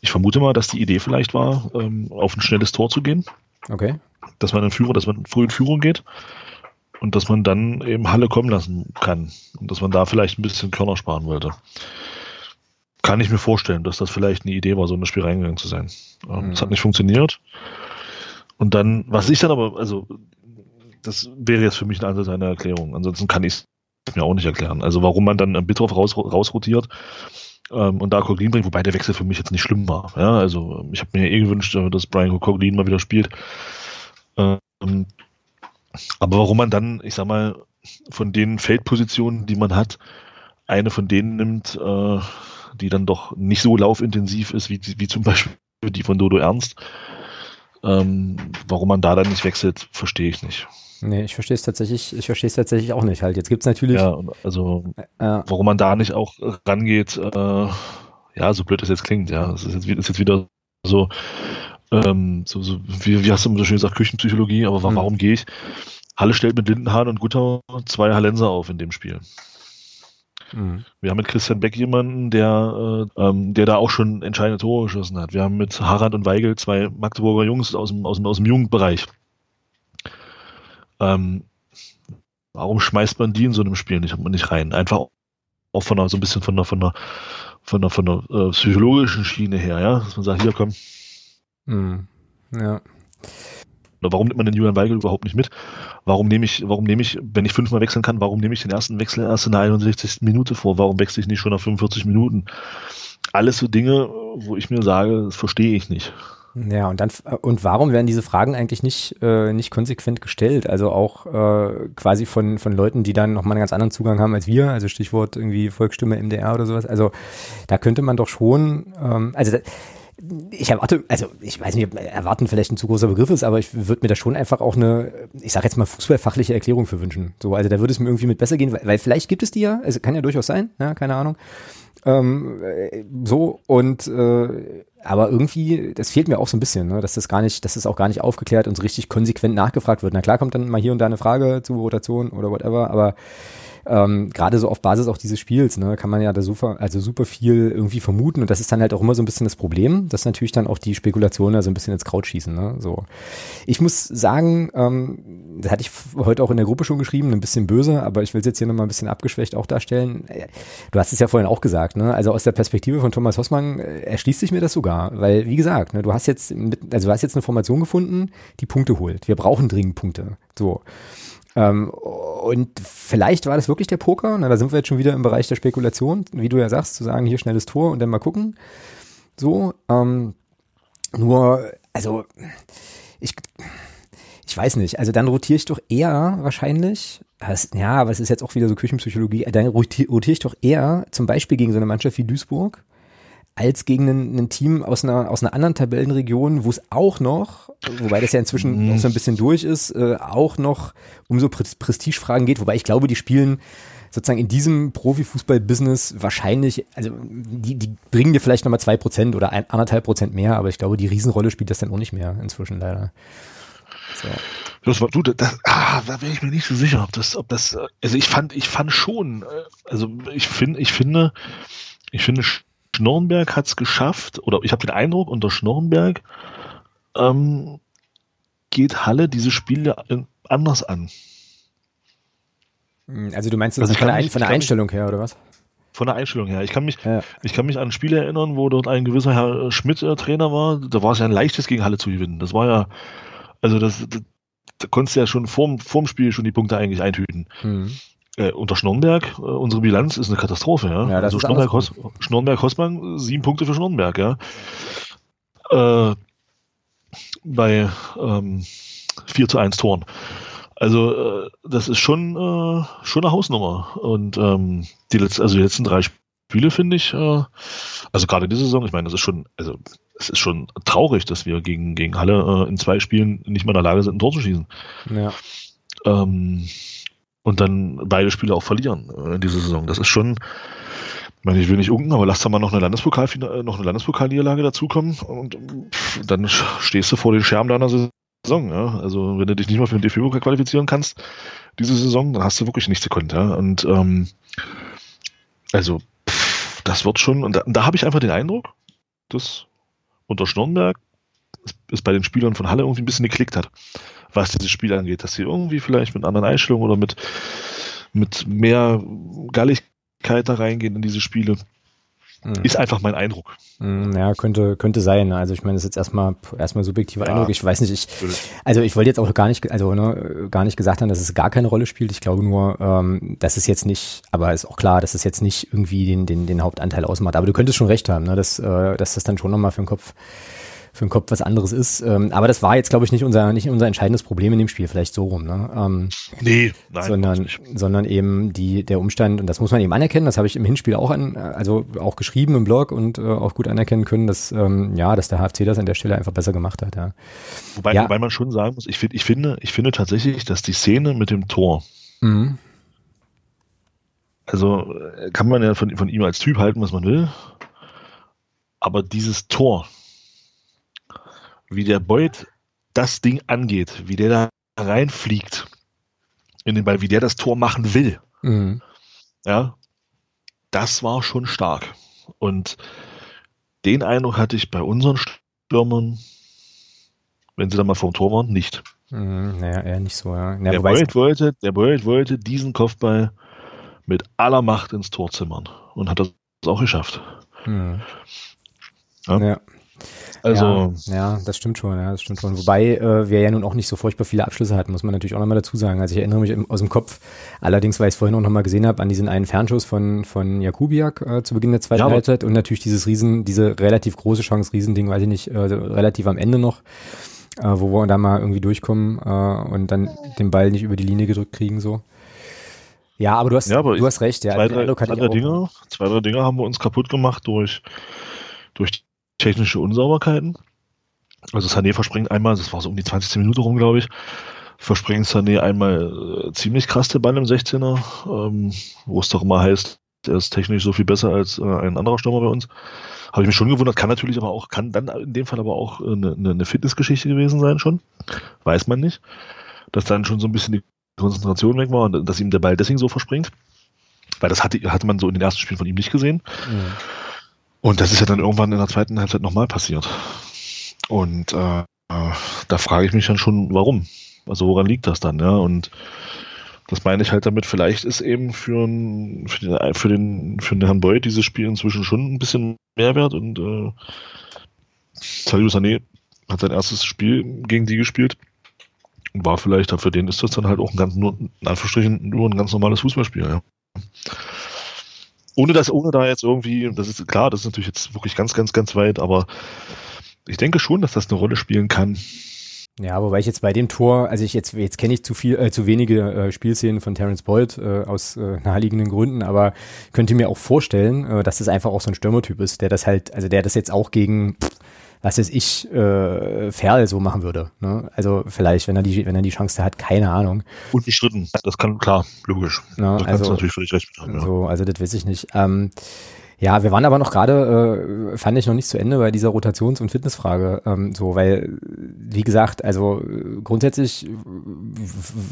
Speaker 2: Ich vermute mal, dass die Idee vielleicht war, ähm, auf ein schnelles Tor zu gehen.
Speaker 1: Okay.
Speaker 2: Dass man in Führung, dass man früh in Führung geht und dass man dann eben Halle kommen lassen kann und dass man da vielleicht ein bisschen Körner sparen wollte. Kann ich mir vorstellen, dass das vielleicht eine Idee war, so in das Spiel reingegangen zu sein. Ähm, es mhm. hat nicht funktioniert. Und dann, was ich dann aber, also, das wäre jetzt für mich eine andere Erklärung. Ansonsten kann ich es mir auch nicht erklären. Also, warum man dann Bittroff raus, rausrotiert ähm, und da Coglin bringt, wobei der Wechsel für mich jetzt nicht schlimm war. Ja, also, ich habe mir eh gewünscht, dass Brian Coglin mal wieder spielt. Ähm, aber warum man dann, ich sag mal, von den Feldpositionen, die man hat, eine von denen nimmt, äh, die dann doch nicht so laufintensiv ist, wie, wie zum Beispiel die von Dodo Ernst, ähm, warum man da dann nicht wechselt, verstehe ich nicht.
Speaker 1: Nee, ich verstehe es tatsächlich, ich verstehe es tatsächlich auch nicht halt. Jetzt gibt es natürlich.
Speaker 2: Ja, also äh, warum man da nicht auch rangeht, äh, ja, so blöd es jetzt klingt, ja. Es ist ist jetzt wieder so, ähm, so, so wie, wie hast du so schön gesagt, Küchenpsychologie, aber warum, mhm. warum gehe ich? Halle stellt mit Lindenhahn und Gutter zwei Hallenser auf in dem Spiel. Mhm. Wir haben mit Christian Beck jemanden, der, äh, ähm, der da auch schon entscheidende Tore geschossen hat. Wir haben mit Harald und Weigel zwei Magdeburger Jungs aus dem, aus dem, aus dem Jugendbereich. Ähm, warum schmeißt man die in so einem Spiel nicht, nicht rein? Einfach auch von einer, so ein bisschen von einer, von einer, von einer, von einer äh, psychologischen Schiene her, ja, dass man sagt, hier komm.
Speaker 1: Mhm. Ja.
Speaker 2: Oder warum nimmt man den Julian Weigel überhaupt nicht mit? Warum nehme ich, warum nehme ich, wenn ich fünfmal wechseln kann, warum nehme ich den ersten Wechsel erst in der 61. Minute vor? Warum wechsle ich nicht schon nach 45 Minuten? Alles so Dinge, wo ich mir sage, das verstehe ich nicht.
Speaker 1: Ja, und dann und warum werden diese Fragen eigentlich nicht, äh, nicht konsequent gestellt? Also auch äh, quasi von, von Leuten, die dann nochmal einen ganz anderen Zugang haben als wir, also Stichwort irgendwie Volksstimme MDR oder sowas. Also da könnte man doch schon, ähm, also da, ich erwarte, also ich weiß nicht, ob erwarten vielleicht ein zu großer Begriff ist, aber ich würde mir da schon einfach auch eine, ich sage jetzt mal fußballfachliche Erklärung für wünschen. So, also da würde es mir irgendwie mit besser gehen, weil, weil vielleicht gibt es die ja, also kann ja durchaus sein, ja, keine Ahnung. Ähm, so und äh, aber irgendwie, das fehlt mir auch so ein bisschen, ne, dass das gar nicht, dass das auch gar nicht aufgeklärt und so richtig konsequent nachgefragt wird. Na klar kommt dann mal hier und da eine Frage zu Rotation oder whatever, aber ähm, gerade so auf Basis auch dieses Spiels, ne, kann man ja da super, also super viel irgendwie vermuten und das ist dann halt auch immer so ein bisschen das Problem, dass natürlich dann auch die Spekulationen da so ein bisschen ins Kraut schießen, ne, so. Ich muss sagen, ähm, das hatte ich heute auch in der Gruppe schon geschrieben, ein bisschen böse, aber ich will es jetzt hier nochmal ein bisschen abgeschwächt auch darstellen. Du hast es ja vorhin auch gesagt, ne, also aus der Perspektive von Thomas Hossmann äh, erschließt sich mir das sogar, weil, wie gesagt, ne, du hast jetzt, mit, also du hast jetzt eine Formation gefunden, die Punkte holt. Wir brauchen dringend Punkte, so. Ähm, und vielleicht war das wirklich der Poker. Na, da sind wir jetzt schon wieder im Bereich der Spekulation, wie du ja sagst, zu sagen, hier schnelles Tor und dann mal gucken. So, ähm, nur, also, ich, ich weiß nicht, also dann rotiere ich doch eher wahrscheinlich, das, ja, aber es ist jetzt auch wieder so Küchenpsychologie, dann rotiere rotier ich doch eher zum Beispiel gegen so eine Mannschaft wie Duisburg, als gegen ein, ein Team aus einer, aus einer anderen Tabellenregion, wo es auch noch, wobei das ja inzwischen mhm. auch so ein bisschen durch ist, äh, auch noch um so Prestigefragen geht, wobei ich glaube, die spielen sozusagen in diesem Profifußball-Business wahrscheinlich, also die, die bringen dir vielleicht nochmal zwei Prozent oder ein, anderthalb Prozent mehr, aber ich glaube, die Riesenrolle spielt das dann auch nicht mehr inzwischen leider.
Speaker 2: So. Das war, du, das, ah, da wäre ich mir nicht so sicher, ob das, ob das, also ich fand, ich fand schon, äh, also ich finde, ich finde, ich finde Schnorrenberg hat es geschafft, oder ich habe den Eindruck, unter Schnorrenberg ähm, geht Halle diese Spiele anders an.
Speaker 1: Hm, also du meinst also von, der, mich, von der Einstellung her, oder was?
Speaker 2: Von der Einstellung her. Ich kann mich, ja. ich kann mich an Spiele erinnern, wo dort ein gewisser Herr Schmidt äh, Trainer war. Da war es ja ein leichtes gegen Halle zu gewinnen. Das war ja, also das, das da konntest du ja schon vorm, vorm Spiel schon die Punkte eigentlich eintüten. Mhm äh, unter Schnornberg, äh, unsere Bilanz ist eine Katastrophe, ja. ja also Schnornberg, Hos Schnornberg Hossmann, sieben Punkte für Schnornberg, ja. Äh, bei ähm, 4 zu 1 Toren. Also äh, das ist schon, äh, schon eine Hausnummer. Und ähm, die, letzten, also die letzten drei Spiele finde ich, äh, also gerade diese Saison, ich meine, das ist schon, also es ist schon traurig, dass wir gegen, gegen Halle äh, in zwei Spielen nicht mehr in der Lage sind, ein Tor zu schießen. Ja. Ähm, und dann beide Spiele auch verlieren äh, in dieser Saison. Das ist schon, ich meine, ich will nicht unken, aber lass da mal noch eine Landespokal, äh, noch eine Landespokalniederlage dazukommen und dann stehst du vor den Scherben deiner Saison. Ja? Also wenn du dich nicht mal für den DFB-Pokal qualifizieren kannst, diese Saison, dann hast du wirklich nichts gekonnt. Ja? Und ähm, also pff, das wird schon, und da, da habe ich einfach den Eindruck, dass unter Schnurrenberg es bei den Spielern von Halle irgendwie ein bisschen geklickt hat was dieses Spiel angeht, dass sie irgendwie vielleicht mit anderen Einstellungen oder mit, mit mehr Galligkeit da reingehen in diese Spiele. Mhm. Ist einfach mein Eindruck.
Speaker 1: Mhm, ja, könnte, könnte sein. Also ich meine, das ist jetzt erstmal erstmal subjektiver ja, Eindruck. Ich weiß nicht, ich, also ich wollte jetzt auch gar nicht, also ne, gar nicht gesagt haben, dass es gar keine Rolle spielt. Ich glaube nur, ähm, dass es jetzt nicht, aber ist auch klar, dass es jetzt nicht irgendwie den, den, den Hauptanteil ausmacht. Aber du könntest schon recht haben, ne, dass, äh, dass das dann schon nochmal für den Kopf für den Kopf was anderes ist. Ähm, aber das war jetzt, glaube ich, nicht unser, nicht unser entscheidendes Problem in dem Spiel, vielleicht so rum. Ne? Ähm,
Speaker 2: nee, nein.
Speaker 1: Sondern, sondern eben die, der Umstand, und das muss man eben anerkennen, das habe ich im Hinspiel auch an, also auch geschrieben im Blog und äh, auch gut anerkennen können, dass, ähm, ja, dass der HFC das an der Stelle einfach besser gemacht hat. Ja.
Speaker 2: Wobei, ja. wobei man schon sagen muss, ich, find, ich, finde, ich finde tatsächlich, dass die Szene mit dem Tor, mhm. also äh, kann man ja von, von ihm als Typ halten, was man will, aber dieses Tor, wie der Beut das Ding angeht, wie der da reinfliegt in den Ball, wie der das Tor machen will. Mhm. Ja, das war schon stark. Und den Eindruck hatte ich bei unseren Stürmern, wenn sie da mal vom Tor waren, nicht.
Speaker 1: Mhm, naja, eher nicht so, ja.
Speaker 2: ja der, Boyd wollte, der Boyd wollte diesen Kopfball mit aller Macht ins Tor zimmern und hat das auch geschafft. Mhm.
Speaker 1: Ja. ja. Also ja, ja, das stimmt schon, ja, das stimmt schon. Wobei äh, wir ja nun auch nicht so furchtbar viele Abschlüsse hatten, muss man natürlich auch nochmal dazu sagen. Also ich erinnere mich im, aus dem Kopf, allerdings, weil ich es vorhin auch nochmal gesehen habe, an diesen einen Fernschuss von, von Jakubiak äh, zu Beginn der zweiten ja, Halbzeit und natürlich dieses Riesen, diese relativ große Chance, Riesending, weiß ich nicht, äh, relativ am Ende noch, äh, wo wir da mal irgendwie durchkommen äh, und dann den Ball nicht über die Linie gedrückt kriegen, so. Ja, aber du hast,
Speaker 2: ja, aber
Speaker 1: du hast recht, ja.
Speaker 2: Zwei, drei, zwei, drei Dinge, zwei, drei Dinge haben wir uns kaputt gemacht durch, durch technische Unsauberkeiten. Also Sané verspringt einmal, das war so um die 20. Minute rum, glaube ich, verspringt Sané einmal äh, ziemlich krass den Ball im 16er, ähm, wo es doch immer heißt, er ist technisch so viel besser als äh, ein anderer Stürmer bei uns. Habe ich mich schon gewundert, kann natürlich aber auch, kann dann in dem Fall aber auch eine, eine Fitnessgeschichte gewesen sein schon. Weiß man nicht. Dass dann schon so ein bisschen die Konzentration weg war und dass ihm der Ball deswegen so verspringt. Weil das hatte, hatte man so in den ersten Spielen von ihm nicht gesehen. Mhm. Und das ist ja dann irgendwann in der zweiten Halbzeit nochmal passiert. Und äh, da frage ich mich dann schon, warum? Also woran liegt das dann? Ja? Und das meine ich halt damit, vielleicht ist eben für, ein, für, den, für, den, für den Herrn Boyd dieses Spiel inzwischen schon ein bisschen Mehrwert und äh, Sadio Sané hat sein erstes Spiel gegen die gespielt und war vielleicht, für den ist das dann halt auch ein ganz, nur, in Anführungsstrichen, nur ein ganz normales Fußballspiel, ja ohne das, ohne da jetzt irgendwie, das ist klar, das ist natürlich jetzt wirklich ganz, ganz, ganz weit, aber ich denke schon, dass das eine Rolle spielen kann.
Speaker 1: Ja, wobei ich jetzt bei dem Tor, also ich jetzt, jetzt kenne ich zu viel, äh, zu wenige äh, Spielszenen von Terence Boyd äh, aus äh, naheliegenden Gründen, aber könnte mir auch vorstellen, äh, dass das einfach auch so ein Stürmertyp ist, der das halt, also der das jetzt auch gegen pff, was weiß ich, äh, Ferl so machen würde. Ne? Also vielleicht, wenn er die, wenn er die Chance hat, keine Ahnung.
Speaker 2: Unbestritten, das kann, klar, logisch.
Speaker 1: Ja,
Speaker 2: das
Speaker 1: also, natürlich völlig recht haben, ja. So, also das weiß ich nicht. Ähm, ja, wir waren aber noch gerade, äh, fand ich noch nicht zu Ende bei dieser Rotations- und Fitnessfrage. Ähm, so, weil, wie gesagt, also grundsätzlich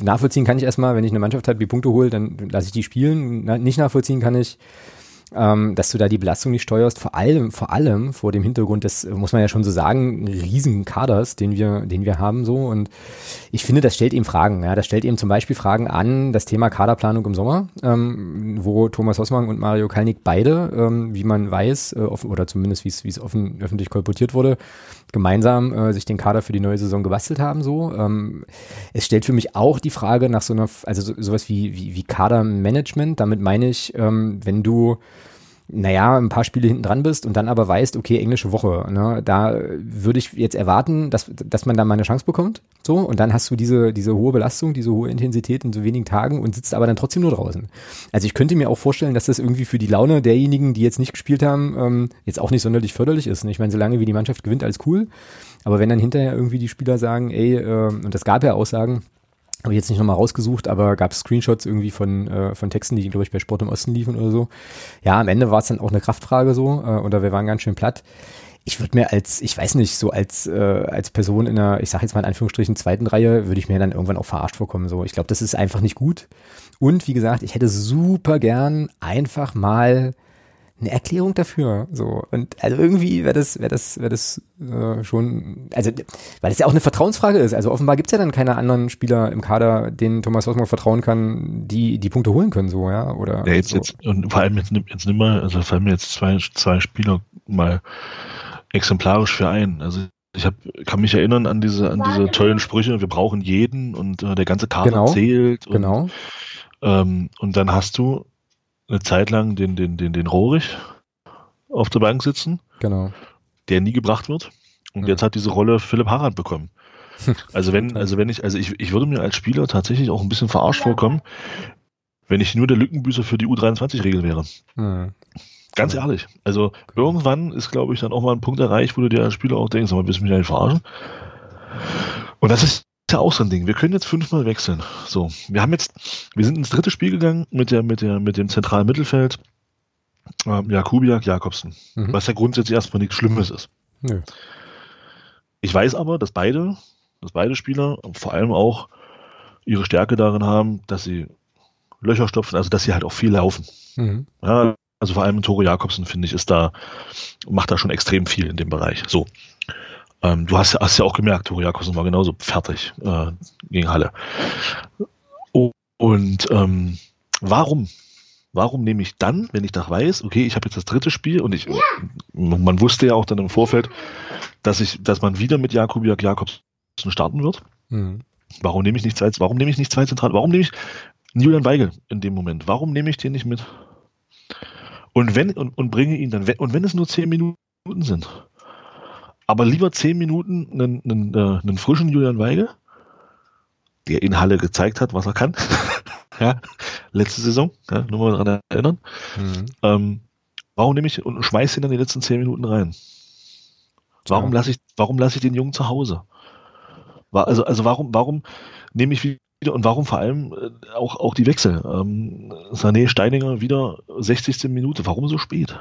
Speaker 1: nachvollziehen kann ich erstmal, wenn ich eine Mannschaft habe, die Punkte holt, dann lasse ich die spielen. Na, nicht nachvollziehen kann ich, ähm, dass du da die Belastung nicht steuerst, vor allem, vor allem vor dem Hintergrund des, muss man ja schon so sagen, riesigen Kaders, den wir, den wir haben so. Und ich finde, das stellt ihm Fragen. Ja, das stellt ihm zum Beispiel Fragen an das Thema Kaderplanung im Sommer, ähm, wo Thomas Hossmann und Mario Kalnick beide, ähm, wie man weiß, äh, offen, oder zumindest wie es, wie es offen, öffentlich kolportiert wurde, gemeinsam äh, sich den Kader für die neue Saison gebastelt haben. So, ähm, es stellt für mich auch die Frage nach so einer, also so, sowas wie, wie, wie Kadermanagement. Damit meine ich, ähm, wenn du naja, ein paar Spiele hinten dran bist und dann aber weißt, okay, englische Woche, ne, da würde ich jetzt erwarten, dass, dass man da mal eine Chance bekommt. So, und dann hast du diese, diese hohe Belastung, diese hohe Intensität in so wenigen Tagen und sitzt aber dann trotzdem nur draußen. Also ich könnte mir auch vorstellen, dass das irgendwie für die Laune derjenigen, die jetzt nicht gespielt haben, ähm, jetzt auch nicht sonderlich förderlich ist. Ich meine, solange wie die Mannschaft gewinnt, alles cool. Aber wenn dann hinterher irgendwie die Spieler sagen, ey, äh, und das gab ja Aussagen, habe ich jetzt nicht nochmal rausgesucht, aber gab es Screenshots irgendwie von, äh, von Texten, die, glaube ich, bei Sport im Osten liefen oder so. Ja, am Ende war es dann auch eine Kraftfrage so, äh, oder wir waren ganz schön platt. Ich würde mir als, ich weiß nicht, so als, äh, als Person in der, ich sage jetzt mal in Anführungsstrichen, zweiten Reihe, würde ich mir dann irgendwann auch verarscht vorkommen. So, ich glaube, das ist einfach nicht gut. Und wie gesagt, ich hätte super gern einfach mal eine Erklärung dafür. So und also irgendwie wäre das, wäre das, wäre das äh, schon, also weil es ja auch eine Vertrauensfrage ist. Also offenbar gibt's ja dann keine anderen Spieler im Kader, denen Thomas Hossmann vertrauen kann, die die Punkte holen können, so ja oder.
Speaker 2: Ja, jetzt
Speaker 1: so.
Speaker 2: jetzt und vor allem jetzt jetzt nimm mal, also fallen mir jetzt zwei zwei Spieler mal exemplarisch für ein. Also ich hab, kann mich erinnern an diese an diese tollen Sprüche. Wir brauchen jeden und äh, der ganze Kader
Speaker 1: genau,
Speaker 2: zählt.
Speaker 1: Und, genau.
Speaker 2: Ähm, und dann hast du eine Zeit lang den, den, den, den Rohrig auf der Bank sitzen.
Speaker 1: Genau.
Speaker 2: Der nie gebracht wird. Und mhm. jetzt hat diese Rolle Philipp Harald bekommen. Also wenn, also wenn ich, also ich, ich würde mir als Spieler tatsächlich auch ein bisschen verarscht vorkommen, wenn ich nur der Lückenbüßer für die U23-Regel wäre. Mhm. Ganz ehrlich. Also irgendwann ist, glaube ich, dann auch mal ein Punkt erreicht, wo du dir als Spieler auch denkst, aber willst du mich eigentlich verarschen? Und das ist ja auch so ein Ding. Wir können jetzt fünfmal wechseln. So, wir haben jetzt, wir sind ins dritte Spiel gegangen mit der, mit der, mit dem zentralen Mittelfeld. Ähm, Jakubiak, Jakobsen. Mhm. Was ja grundsätzlich erstmal nichts Schlimmes ist. Nö. Ich weiß aber, dass beide, dass beide Spieler vor allem auch ihre Stärke darin haben, dass sie Löcher stopfen, also dass sie halt auch viel laufen. Mhm. Ja, also vor allem Tore Jakobsen, finde ich, ist da, macht da schon extrem viel in dem Bereich. So. Ähm, du hast, hast ja auch gemerkt, Tore Jakobsen war genauso fertig äh, gegen Halle. Und ähm, warum warum nehme ich dann, wenn ich doch weiß, okay, ich habe jetzt das dritte Spiel und ich, man wusste ja auch dann im Vorfeld, dass ich, dass man wieder mit Jakubiak Jakobsen starten wird. Mhm. Warum nehme ich nicht zwei, warum nehme ich nicht zwei Zentral, warum nehme ich Julian Weigel in dem Moment? Warum nehme ich den nicht mit? Und wenn, und, und bringe ihn dann, und wenn es nur zehn Minuten sind, aber lieber zehn Minuten einen, einen, äh, einen frischen Julian Weigel, der in Halle gezeigt hat, was er kann. ja, letzte Saison, ja, nur mal daran erinnern. Mhm. Ähm, warum nehme ich und schmeiße ihn dann die letzten zehn Minuten rein? Warum ja. lasse ich, warum lasse ich den Jungen zu Hause? Also, also warum, warum nehme ich wieder und warum vor allem äh, auch, auch die Wechsel? Ähm, Sané Steininger wieder 60. Minute. Warum so spät?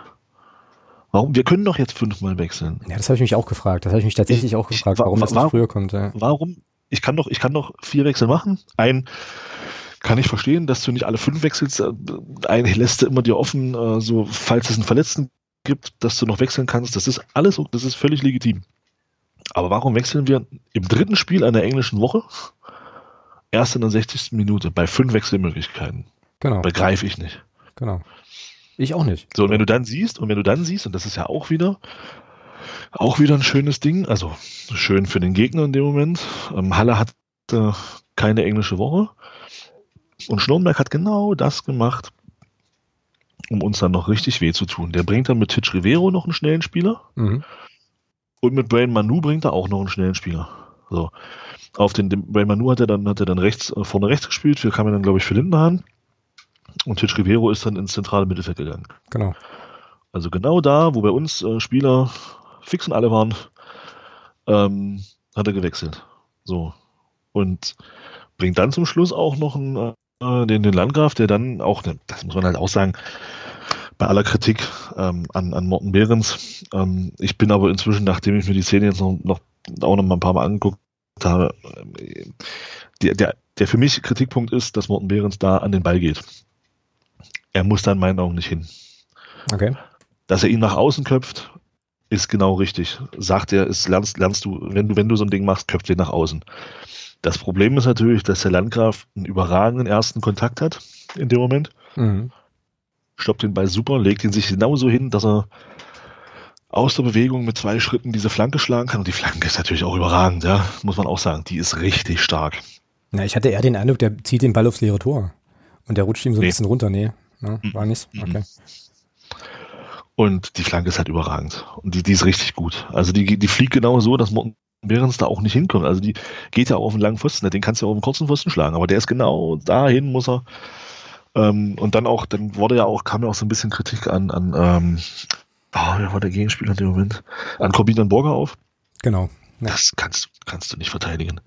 Speaker 2: Warum? Wir können doch jetzt fünfmal wechseln.
Speaker 1: Ja, das habe ich mich auch gefragt. Das habe ich mich tatsächlich ich, auch gefragt, warum das nicht früher kommt. Ja.
Speaker 2: Warum? Ich kann doch, ich kann doch vier Wechsel machen. Ein kann ich verstehen, dass du nicht alle fünf wechselst. Äh, ein lässt du immer dir offen, äh, so falls es einen Verletzten gibt, dass du noch wechseln kannst. Das ist alles, das ist völlig legitim. Aber warum wechseln wir im dritten Spiel einer englischen Woche erst in der 60. Minute bei fünf Wechselmöglichkeiten? Genau. Begreife ich nicht.
Speaker 1: Genau. Ich auch nicht.
Speaker 2: So, und wenn du dann siehst, und wenn du dann siehst, und das ist ja auch wieder, auch wieder ein schönes Ding, also schön für den Gegner in dem Moment. Ähm, Halle hat äh, keine englische Woche. Und Schnurrenberg hat genau das gemacht, um uns dann noch richtig weh zu tun. Der bringt dann mit Titch Rivero noch einen schnellen Spieler. Mhm. Und mit Brain Manu bringt er auch noch einen schnellen Spieler. So. Auf den, den Brain Manu hat er dann, hat er dann rechts, äh, vorne rechts gespielt. Wir kamen dann, glaube ich, für Lindenhahn. Und Titch Rivero ist dann ins zentrale Mittelfeld gegangen.
Speaker 1: Genau.
Speaker 2: Also genau da, wo bei uns äh, Spieler fix und alle waren, ähm, hat er gewechselt. So. Und bringt dann zum Schluss auch noch einen äh, äh, den, den Landgraf, der dann auch, ne, das muss man halt auch sagen, bei aller Kritik ähm, an, an Morten Behrens. Ähm, ich bin aber inzwischen, nachdem ich mir die Szene jetzt noch, noch auch noch mal ein paar Mal angeguckt habe, äh, der, der, der für mich Kritikpunkt ist, dass Morten Behrens da an den Ball geht. Er muss da in meinen Augen nicht hin.
Speaker 1: Okay.
Speaker 2: Dass er ihn nach außen köpft, ist genau richtig. Sagt er, ist, lernst, lernst du, wenn du, wenn du so ein Ding machst, köpft ihn nach außen. Das Problem ist natürlich, dass der Landgraf einen überragenden ersten Kontakt hat in dem Moment. Mhm. Stoppt den Ball super, legt ihn sich genauso hin, dass er aus der Bewegung mit zwei Schritten diese Flanke schlagen kann. Und die Flanke ist natürlich auch überragend, ja, muss man auch sagen. Die ist richtig stark.
Speaker 1: Na, ich hatte eher den Eindruck, der zieht den Ball aufs leere Tor. Und der rutscht ihm so ein nee. bisschen runter. Nee, ne? war nicht. Mhm. Okay.
Speaker 2: Und die Flanke ist halt überragend. Und die, die ist richtig gut. Also die, die fliegt genau so, dass Morten Behrens da auch nicht hinkommt. Also die geht ja auch auf einen langen Pfosten, den kannst du ja auf einen kurzen Pfosten schlagen, aber der ist genau dahin, muss er. Ähm, und dann auch, dann wurde ja auch, kam ja auch so ein bisschen Kritik an, an ähm, oh, wer war der Gegenspieler in dem Moment? An Corbin Burger auf.
Speaker 1: Genau.
Speaker 2: Ja. Das kannst, kannst du nicht verteidigen.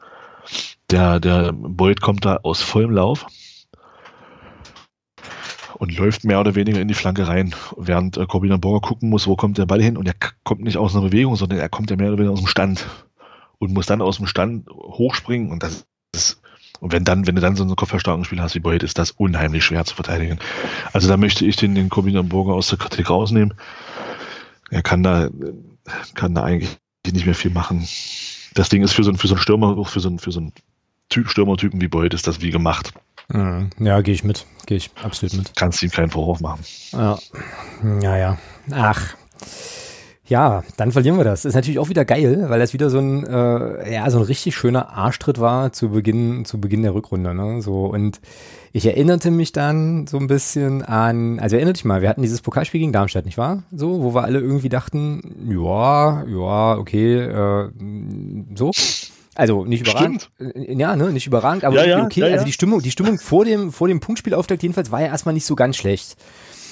Speaker 2: Der, der Boyd kommt da aus vollem Lauf und läuft mehr oder weniger in die Flanke rein, während äh, Corbin Burger gucken muss, wo kommt der Ball hin und er kommt nicht aus einer Bewegung, sondern er kommt ja mehr oder weniger aus dem Stand und muss dann aus dem Stand hochspringen und das ist, und wenn dann, wenn du dann so ein Kopfverstärkungsspiel hast wie Boyd, ist das unheimlich schwer zu verteidigen. Also da möchte ich den, den Corbin Burger aus der Kritik rausnehmen. Er kann da, kann da eigentlich nicht mehr viel machen. Das Ding ist für so, für so einen Stürmer, auch für so einen, für so einen Typ, Stürmertypen wie Boyd ist das wie gemacht.
Speaker 1: Ja, gehe ich mit. Gehe ich absolut mit.
Speaker 2: Kannst ihm keinen Vorwurf machen.
Speaker 1: Ja. Naja. Ach. Ja, dann verlieren wir das. Ist natürlich auch wieder geil, weil das wieder so ein, äh, ja, so ein richtig schöner Arschtritt war zu Beginn, zu Beginn der Rückrunde, ne? So und ich erinnerte mich dann so ein bisschen an, also erinnert dich mal, wir hatten dieses Pokalspiel gegen Darmstadt, nicht wahr? So, wo wir alle irgendwie dachten, ja, ja, okay, äh, so. Also nicht überragend. Stimmt. Äh, ja, ne, nicht überragend, aber ja, okay. Ja, ja, also die Stimmung, die Stimmung vor dem, vor dem Punktspielauftakt jedenfalls war ja erstmal nicht so ganz schlecht.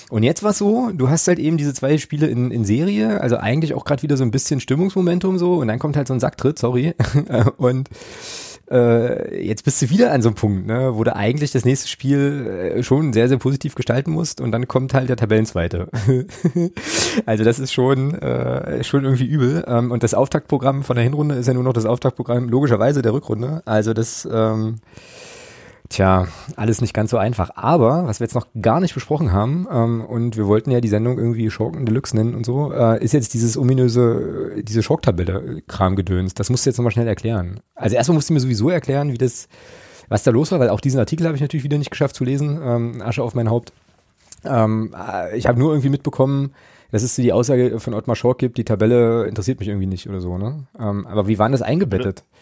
Speaker 1: Und jetzt war so, du hast halt eben diese zwei Spiele in, in Serie, also eigentlich auch gerade wieder so ein bisschen Stimmungsmomentum so und dann kommt halt so ein Sacktritt, sorry. und äh, jetzt bist du wieder an so einem Punkt, ne, wo du eigentlich das nächste Spiel äh, schon sehr, sehr positiv gestalten musst und dann kommt halt der Tabellenzweite. also das ist schon, äh, schon irgendwie übel. Ähm, und das Auftaktprogramm von der Hinrunde ist ja nur noch das Auftaktprogramm logischerweise der Rückrunde. Also das ähm, Tja, alles nicht ganz so einfach. Aber, was wir jetzt noch gar nicht besprochen haben, ähm, und wir wollten ja die Sendung irgendwie Schurken Deluxe nennen und so, äh, ist jetzt dieses ominöse, äh, diese Schocktabelle-Kram-Gedöns. Das musst du jetzt nochmal schnell erklären. Also erstmal musst du mir sowieso erklären, wie das, was da los war, weil auch diesen Artikel habe ich natürlich wieder nicht geschafft zu lesen. Ähm, Asche auf mein Haupt. Ähm, äh, ich habe nur irgendwie mitbekommen, dass es die Aussage von Ottmar Schork gibt, die Tabelle interessiert mich irgendwie nicht oder so, ne? Ähm, aber wie waren das eingebettet? Ja.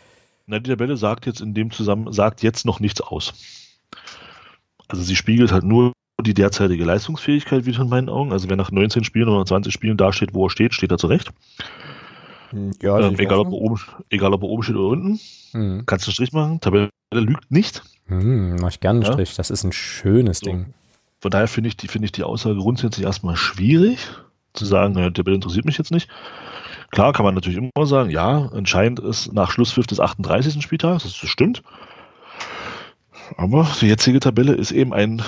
Speaker 2: Na, die Tabelle sagt jetzt in dem Zusammenhang, sagt jetzt noch nichts aus. Also sie spiegelt halt nur die derzeitige Leistungsfähigkeit wieder in meinen Augen. Also wer nach 19 Spielen oder 20 Spielen da steht, wo er steht, steht er zurecht. Hm, ja, ähm, egal, ob er oben, egal ob er oben steht oder unten. Mhm. Kannst du einen Strich machen. Tabelle lügt nicht.
Speaker 1: Mhm, mach ich gerne einen ja? Strich. Das ist ein schönes so. Ding.
Speaker 2: Von daher finde ich, die, finde ich die Aussage grundsätzlich erstmal schwierig, zu sagen, naja, Tabelle interessiert mich jetzt nicht. Klar kann man natürlich immer sagen, ja, entscheidend ist nach Schlusspfiff des 38. Spieltags, das stimmt. Aber die jetzige Tabelle ist eben ein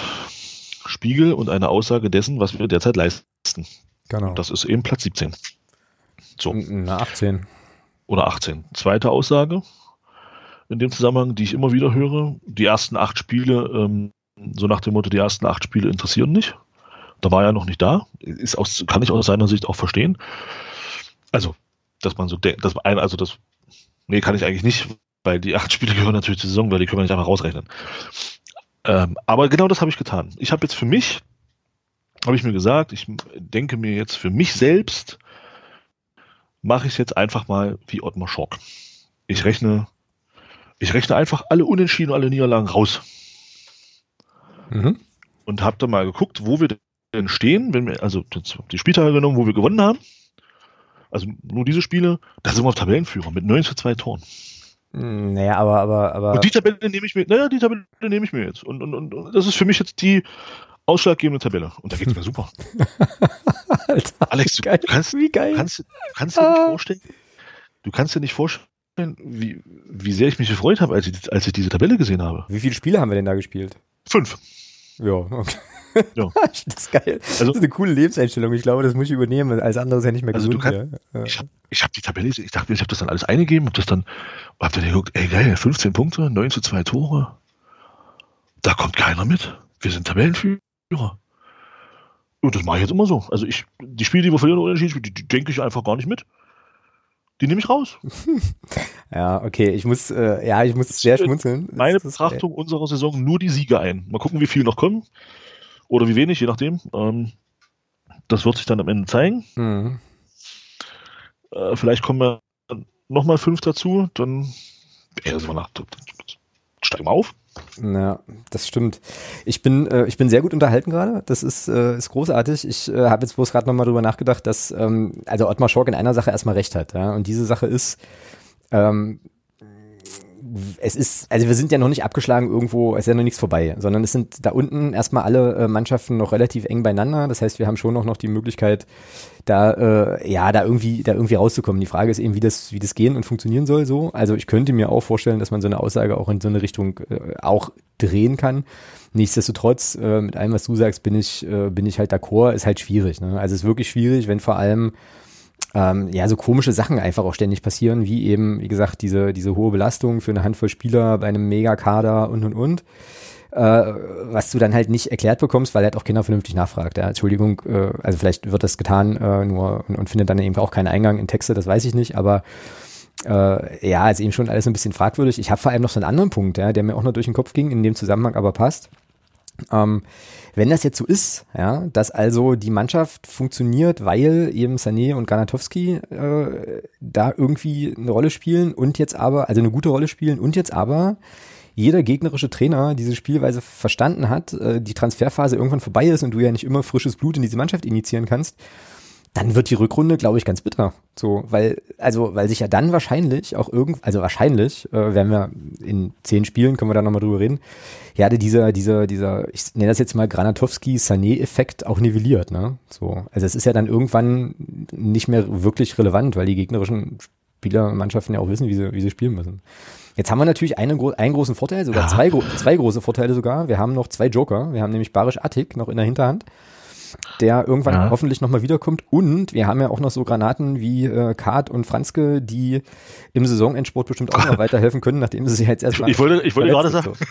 Speaker 2: Spiegel und eine Aussage dessen, was wir derzeit leisten. Genau. Und das ist eben Platz 17.
Speaker 1: So. Na, 18.
Speaker 2: Oder 18. Zweite Aussage in dem Zusammenhang, die ich immer wieder höre, die ersten acht Spiele, ähm, so nach dem Motto, die ersten acht Spiele interessieren nicht. Da war er noch nicht da. Ist aus, kann ich aus seiner Sicht auch verstehen. Also, dass man so denkt, dass ein, also das, nee, kann ich eigentlich nicht, weil die acht Spiele gehören natürlich zur Saison, weil die können wir nicht einfach rausrechnen. Ähm, aber genau das habe ich getan. Ich habe jetzt für mich, habe ich mir gesagt, ich denke mir jetzt für mich selbst, mache ich es jetzt einfach mal wie Ottmar Schock. Ich rechne, ich rechne einfach alle Unentschieden, alle Niederlagen raus. Mhm. Und habe dann mal geguckt, wo wir denn stehen, wenn wir, also die Spieltage genommen, wo wir gewonnen haben also nur diese Spiele, da sind wir auf Tabellenführer mit 9 zu 2 Toren.
Speaker 1: Hm, naja, aber, aber, aber.
Speaker 2: Und die Tabelle nehme ich mir, naja, die Tabelle nehme ich mir jetzt. Und, und, und das ist für mich jetzt die ausschlaggebende Tabelle. Und da geht es mir super. Alter, Alex, du geil, kannst, wie geil. kannst, kannst dir nicht ah. vorstellen, du kannst dir nicht vorstellen, wie, wie sehr ich mich gefreut habe, als ich, als ich diese Tabelle gesehen habe.
Speaker 1: Wie viele Spiele haben wir denn da gespielt?
Speaker 2: Fünf.
Speaker 1: Ja, okay. Ja. das ist geil. Also, das ist eine coole Lebenseinstellung. Ich glaube, das muss ich übernehmen. Als anderes ja nicht mehr also gesund.
Speaker 2: Kann, ja. Ich habe hab die Tabelle, ich dachte, ich habe das dann alles eingegeben, hab das dann, hab dann geguckt, ey geil, 15 Punkte, 9 zu 2 Tore. Da kommt keiner mit. Wir sind Tabellenführer. Und das mache ich jetzt immer so. Also ich, die Spiele, die wir verlieren oder die, die denke ich einfach gar nicht mit. Die nehme ich raus.
Speaker 1: ja, okay, ich muss, äh, ja, ich muss sehr schmunzeln.
Speaker 2: Meine Betrachtung unserer Saison nur die Siege ein. Mal gucken, wie viel noch kommen. Oder wie wenig, je nachdem. Ähm, das wird sich dann am Ende zeigen. Mhm. Äh, vielleicht kommen wir nochmal fünf dazu, dann ey, wir nach, steigen wir auf.
Speaker 1: Ja, das stimmt. Ich bin, äh, ich bin sehr gut unterhalten gerade. Das ist, äh, ist großartig. Ich äh, habe jetzt bloß gerade nochmal drüber nachgedacht, dass ähm, also Ottmar Schork in einer Sache erstmal recht hat. Ja? Und diese Sache ist, ähm, es ist, also wir sind ja noch nicht abgeschlagen irgendwo, es ist ja noch nichts vorbei, sondern es sind da unten erstmal alle äh, Mannschaften noch relativ eng beieinander. Das heißt, wir haben schon noch, noch die Möglichkeit, da, äh, ja, da irgendwie, da irgendwie rauszukommen. Die Frage ist eben, wie das, wie das gehen und funktionieren soll so. Also ich könnte mir auch vorstellen, dass man so eine Aussage auch in so eine Richtung äh, auch drehen kann. Nichtsdestotrotz, äh, mit allem, was du sagst, bin ich, äh, bin ich halt d'accord, ist halt schwierig. Ne? Also es ist wirklich schwierig, wenn vor allem ähm, ja, so komische Sachen einfach auch ständig passieren, wie eben, wie gesagt, diese, diese hohe Belastung für eine Handvoll Spieler bei einem Megakader und und und. Äh, was du dann halt nicht erklärt bekommst, weil halt auch Kinder vernünftig nachfragt. Ja, Entschuldigung, äh, also vielleicht wird das getan äh, nur und, und, findet dann eben auch keinen Eingang in Texte, das weiß ich nicht, aber äh, ja, ist eben schon alles ein bisschen fragwürdig. Ich habe vor allem noch so einen anderen Punkt, ja, der mir auch noch durch den Kopf ging, in dem Zusammenhang aber passt. Ähm, wenn das jetzt so ist, ja, dass also die Mannschaft funktioniert, weil eben Sané und Ganatowski äh, da irgendwie eine Rolle spielen und jetzt aber, also eine gute Rolle spielen und jetzt aber jeder gegnerische Trainer diese Spielweise verstanden hat, äh, die Transferphase irgendwann vorbei ist und du ja nicht immer frisches Blut in diese Mannschaft initiieren kannst, dann wird die Rückrunde, glaube ich, ganz bitter. So, weil, also, weil sich ja dann wahrscheinlich auch irgend, also wahrscheinlich, äh, werden wir in zehn Spielen, können wir da nochmal drüber reden, ja, dieser, dieser, dieser, ich nenne das jetzt mal Granatowski-Sané-Effekt auch nivelliert, ne? So. Also es ist ja dann irgendwann nicht mehr wirklich relevant, weil die gegnerischen Spielermannschaften ja auch wissen, wie sie, wie sie spielen müssen. Jetzt haben wir natürlich eine, einen großen Vorteil, sogar ja. zwei, zwei große Vorteile sogar. Wir haben noch zwei Joker. Wir haben nämlich Barisch Attik noch in der Hinterhand der irgendwann ja. hoffentlich nochmal wiederkommt. Und wir haben ja auch noch so Granaten wie äh, Kart und Franzke, die im Saisonendsport bestimmt auch noch weiterhelfen können, nachdem sie sich jetzt erstmal.
Speaker 2: Ich wollte, ich wollte gerade sagen. So.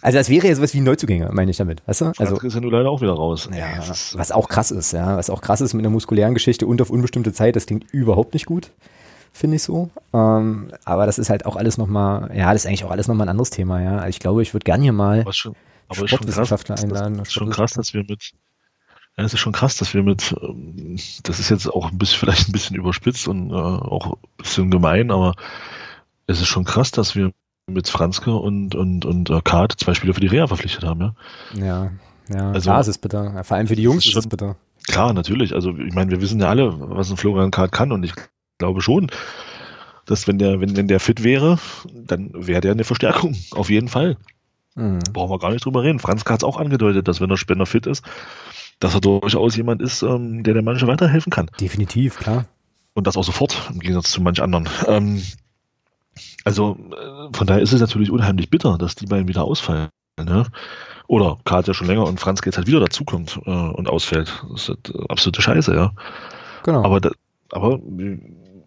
Speaker 1: Also das wäre ja sowas wie Neuzugänge, meine ich damit. Weißt du? Also,
Speaker 2: Franzke ist ja nur leider auch wieder raus.
Speaker 1: Ja, was auch krass ist, ja. Was auch krass ist mit einer muskulären Geschichte und auf unbestimmte Zeit, das klingt überhaupt nicht gut finde ich so. Ähm, aber das ist halt auch alles nochmal, ja, das ist eigentlich auch alles nochmal ein anderes Thema, ja. Also ich glaube, ich würde gerne hier mal
Speaker 2: schon, Sportwissenschaftler einladen. Das ist schon krass, dass wir mit, ja, es ist schon krass, dass wir mit, ähm, das ist jetzt auch ein bisschen, vielleicht ein bisschen überspitzt und äh, auch ein bisschen gemein, aber es ist schon krass, dass wir mit Franzke und, und, und äh, Kart zwei Spieler für die Reha verpflichtet haben, ja.
Speaker 1: Ja, ja, also, klar, es ist bitter. Vor allem für die Jungs ist, es bitter.
Speaker 2: Klar, natürlich. Also ich meine, wir wissen ja alle, was ein Florian Kart kann und ich glaube schon, dass wenn der, wenn, wenn der fit wäre, dann wäre der eine Verstärkung. Auf jeden Fall. Mhm. Brauchen wir gar nicht drüber reden. Franzke hat es auch angedeutet, dass wenn der Spender fit ist, dass er durchaus jemand ist, ähm, der der Mannschaft weiterhelfen kann.
Speaker 1: Definitiv, klar.
Speaker 2: Und das auch sofort, im Gegensatz zu manch anderen. Ähm, also äh, von daher ist es natürlich unheimlich bitter, dass die beiden wieder ausfallen. Ne? Oder Karl ja schon länger und Franz jetzt halt wieder dazukommt äh, und ausfällt. Das ist halt, äh, absolute Scheiße, ja. Genau. Aber, da, aber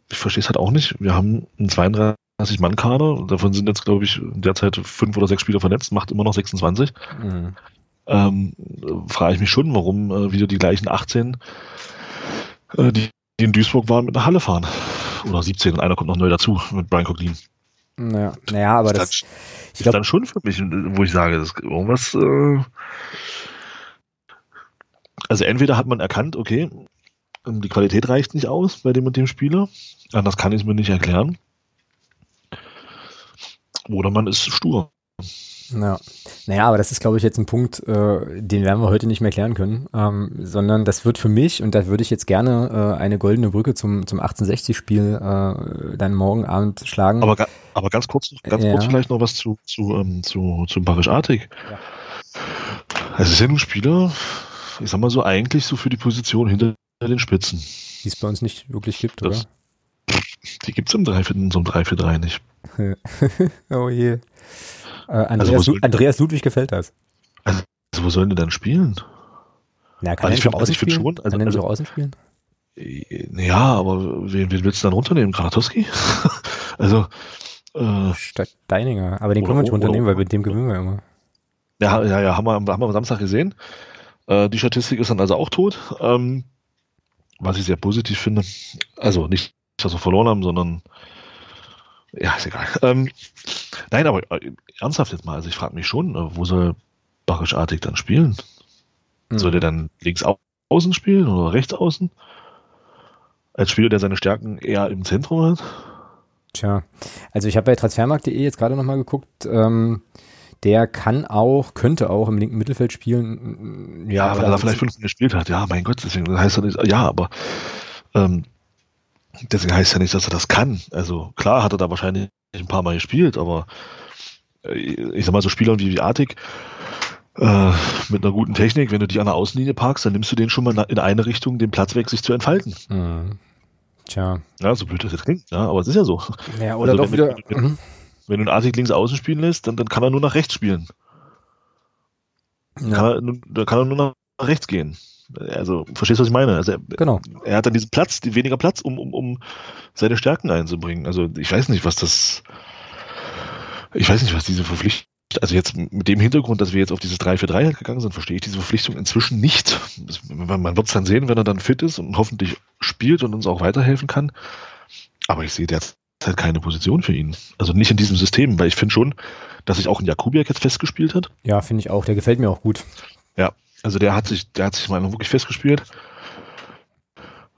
Speaker 2: ich verstehe es halt auch nicht. Wir haben einen 32-Mann-Kader, davon sind jetzt, glaube ich, derzeit fünf oder sechs Spieler verletzt, macht immer noch 26. Mhm ähm, frage ich mich schon, warum äh, wieder die gleichen 18, äh, die, die, in Duisburg waren, mit einer Halle fahren. Oder 17 und einer kommt noch neu dazu mit Brian Coughlin.
Speaker 1: Naja, naja aber das,
Speaker 2: das ist glaub, dann schon für mich, wo ich sage, das irgendwas. Äh, also entweder hat man erkannt, okay, die Qualität reicht nicht aus bei dem und dem Spieler, anders kann ich es mir nicht erklären. Oder man ist stur.
Speaker 1: Ja. Naja, aber das ist, glaube ich, jetzt ein Punkt, äh, den werden wir heute nicht mehr klären können, ähm, sondern das wird für mich, und da würde ich jetzt gerne äh, eine goldene Brücke zum, zum 1860-Spiel äh, dann morgen Abend schlagen.
Speaker 2: Aber, aber ganz kurz, ganz ja. kurz vielleicht noch was zu, zu, ähm, zu, zu Barisch Artig. Ja. Es ist ja nun Spieler, ich sag mal so, eigentlich so für die Position hinter den Spitzen.
Speaker 1: Die es bei uns nicht wirklich gibt, das, oder?
Speaker 2: Die gibt es im 3-4-3 nicht.
Speaker 1: oh je. Äh, Andreas, also, Andreas, Ludwig gefällt das.
Speaker 2: Also, wo sollen die dann spielen?
Speaker 1: Na, kann also nicht auch außen spielen? Schon, also, kann also, auch außen spielen?
Speaker 2: Ja, aber wen, wen willst du dann runternehmen? Granatowski? also,
Speaker 1: äh, Statt Deininger. Aber den können wir nicht runternehmen, weil mit dem gewinnen wir immer.
Speaker 2: Ja, ja, ja, haben wir, haben wir am Samstag gesehen. Äh, die Statistik ist dann also auch tot. Ähm, was ich sehr positiv finde. Also nicht, dass wir verloren haben, sondern ja, ist egal. Ähm, nein, aber äh, ernsthaft jetzt mal, also ich frage mich schon, äh, wo soll Barisch-Artig dann spielen? Mhm. Soll der dann links außen spielen oder rechts außen? Als Spieler, der seine Stärken eher im Zentrum hat?
Speaker 1: Tja, also ich habe bei transfermarkt.de jetzt gerade nochmal geguckt, ähm, der kann auch, könnte auch im linken Mittelfeld spielen.
Speaker 2: Ja, ja weil er vielleicht fünf gespielt hat. Ja, mein Gott, deswegen heißt er nicht, ja, aber ähm, deswegen heißt ja nicht, dass er das kann. Also klar hat er da wahrscheinlich ein paar Mal gespielt, aber ich sag mal, so Spielern wie, wie Artig, äh, mit einer guten Technik, wenn du die an der Außenlinie parkst, dann nimmst du den schon mal in eine Richtung, den Platz weg, sich zu entfalten. Mhm.
Speaker 1: Tja.
Speaker 2: Ja, so blöd das jetzt klingt, ja, aber es ist ja so.
Speaker 1: Ja, oder also, doch
Speaker 2: wenn,
Speaker 1: wieder.
Speaker 2: Wenn, mhm. wenn, du einen Artig links außen spielen lässt, dann, dann kann er nur nach rechts spielen. Ja. Kann er, dann kann er nur nach rechts gehen. Also, verstehst du, was ich meine? Also, er,
Speaker 1: genau.
Speaker 2: er hat dann diesen Platz, weniger Platz, um, um, um seine Stärken einzubringen. Also, ich weiß nicht, was das, ich weiß nicht, was diese Verpflichtung, also jetzt mit dem Hintergrund, dass wir jetzt auf dieses 3-4-3 gegangen sind, verstehe ich diese Verpflichtung inzwischen nicht. Man wird es dann sehen, wenn er dann fit ist und hoffentlich spielt und uns auch weiterhelfen kann. Aber ich sehe derzeit halt keine Position für ihn. Also nicht in diesem System, weil ich finde schon, dass sich auch ein Jakubiak jetzt festgespielt hat.
Speaker 1: Ja, finde ich auch. Der gefällt mir auch gut.
Speaker 2: Ja, also der hat sich, der hat sich mal wirklich festgespielt.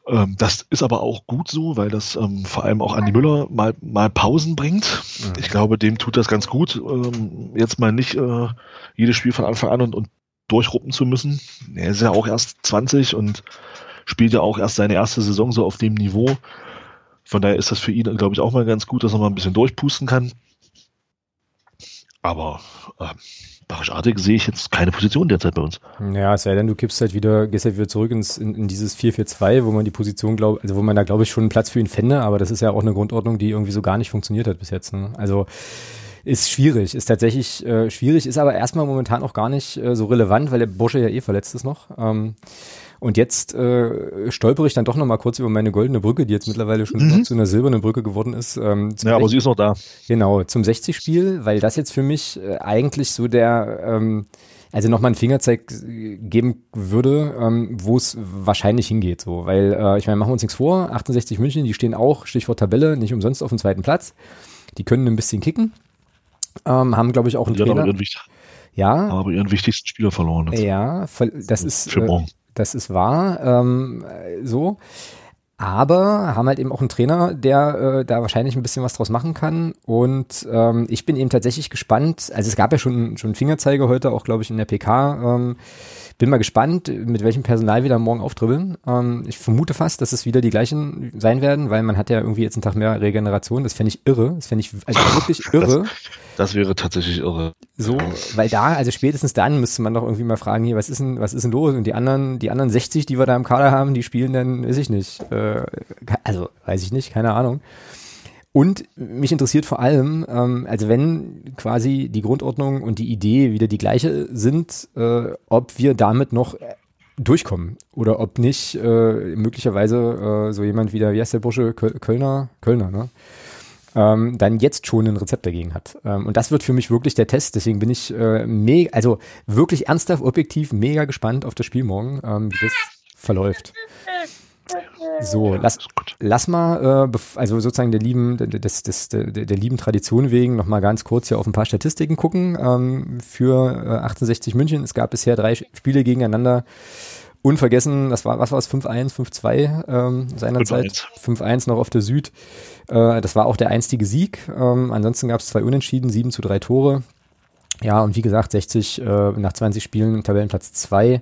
Speaker 2: Ähm, das ist aber auch gut so, weil das ähm, vor allem auch Andi Müller mal, mal Pausen bringt. Mhm. Ich glaube, dem tut das ganz gut, ähm, jetzt mal nicht äh, jedes Spiel von Anfang an und, und durchruppen zu müssen. Er ist ja auch erst 20 und spielt ja auch erst seine erste Saison so auf dem Niveau. Von daher ist das für ihn, glaube ich, auch mal ganz gut, dass er mal ein bisschen durchpusten kann. Aber äh, Barisch-Artig sehe ich jetzt keine Position derzeit bei uns.
Speaker 1: Ja, es sei denn, du kippst halt wieder, gehst halt wieder zurück ins, in, in dieses 4-4-2, wo man die Position glaubt, also wo man da glaube ich schon einen Platz für ihn fände, aber das ist ja auch eine Grundordnung, die irgendwie so gar nicht funktioniert hat bis jetzt. Ne? Also ist schwierig, ist tatsächlich äh, schwierig, ist aber erstmal momentan auch gar nicht äh, so relevant, weil der Bursche ja eh verletzt ist noch. Ähm, und jetzt äh, stolpere ich dann doch noch mal kurz über meine goldene Brücke, die jetzt mittlerweile schon mhm. zu einer silbernen Brücke geworden ist.
Speaker 2: Ähm, ja, aber sie ist noch da.
Speaker 1: Genau, zum 60-Spiel, weil das jetzt für mich äh, eigentlich so der, ähm, also nochmal einen Fingerzeig geben würde, ähm, wo es wahrscheinlich hingeht. So, weil äh, ich meine, machen wir uns nichts vor, 68 München, die stehen auch, Stichwort Tabelle, nicht umsonst auf dem zweiten Platz. Die können ein bisschen kicken. Ähm, haben, glaube ich, auch einen Trainer.
Speaker 2: Aber ihren, ja. Aber ihren wichtigsten Spieler verloren.
Speaker 1: Jetzt. Ja, das ist. Für. Äh, das ist wahr, ähm, so. Aber haben halt eben auch einen Trainer, der äh, da wahrscheinlich ein bisschen was draus machen kann. Und ähm, ich bin eben tatsächlich gespannt. Also es gab ja schon, schon Fingerzeige heute, auch glaube ich in der PK. Ähm, bin mal gespannt, mit welchem Personal wir da morgen auftribbeln. Ähm, ich vermute fast, dass es wieder die gleichen sein werden, weil man hat ja irgendwie jetzt einen Tag mehr Regeneration. Das fände ich irre. Das fände ich also wirklich irre.
Speaker 2: Das, das, wäre tatsächlich irre.
Speaker 1: So, weil da, also spätestens dann müsste man doch irgendwie mal fragen, hier, was ist denn, was ist denn los? Und die anderen, die anderen 60, die wir da im Kader haben, die spielen dann, weiß ich nicht. Äh, also, weiß ich nicht, keine Ahnung. Und mich interessiert vor allem, ähm, also wenn quasi die Grundordnung und die Idee wieder die gleiche sind, äh, ob wir damit noch durchkommen oder ob nicht äh, möglicherweise äh, so jemand wie der, wie heißt der Bursche, Kölner, Kölner, ne? Ähm, dann jetzt schon ein Rezept dagegen hat. Ähm, und das wird für mich wirklich der Test. Deswegen bin ich äh, mega, also wirklich ernsthaft, objektiv, mega gespannt auf das Spiel morgen, ähm, wie das verläuft. So, lass, lass mal, äh, also sozusagen der lieben, des, des, der, der lieben Tradition wegen noch mal ganz kurz hier auf ein paar Statistiken gucken. Ähm, für äh, 1860 München, es gab bisher drei Spiele gegeneinander. Unvergessen, das war, was war es, 5-1, 5-2 ähm, seinerzeit. 5-1 noch auf der Süd. Äh, das war auch der einstige Sieg. Ähm, ansonsten gab es zwei Unentschieden, 7 zu 3 Tore. Ja, und wie gesagt, 60 äh, nach 20 Spielen Tabellenplatz 2.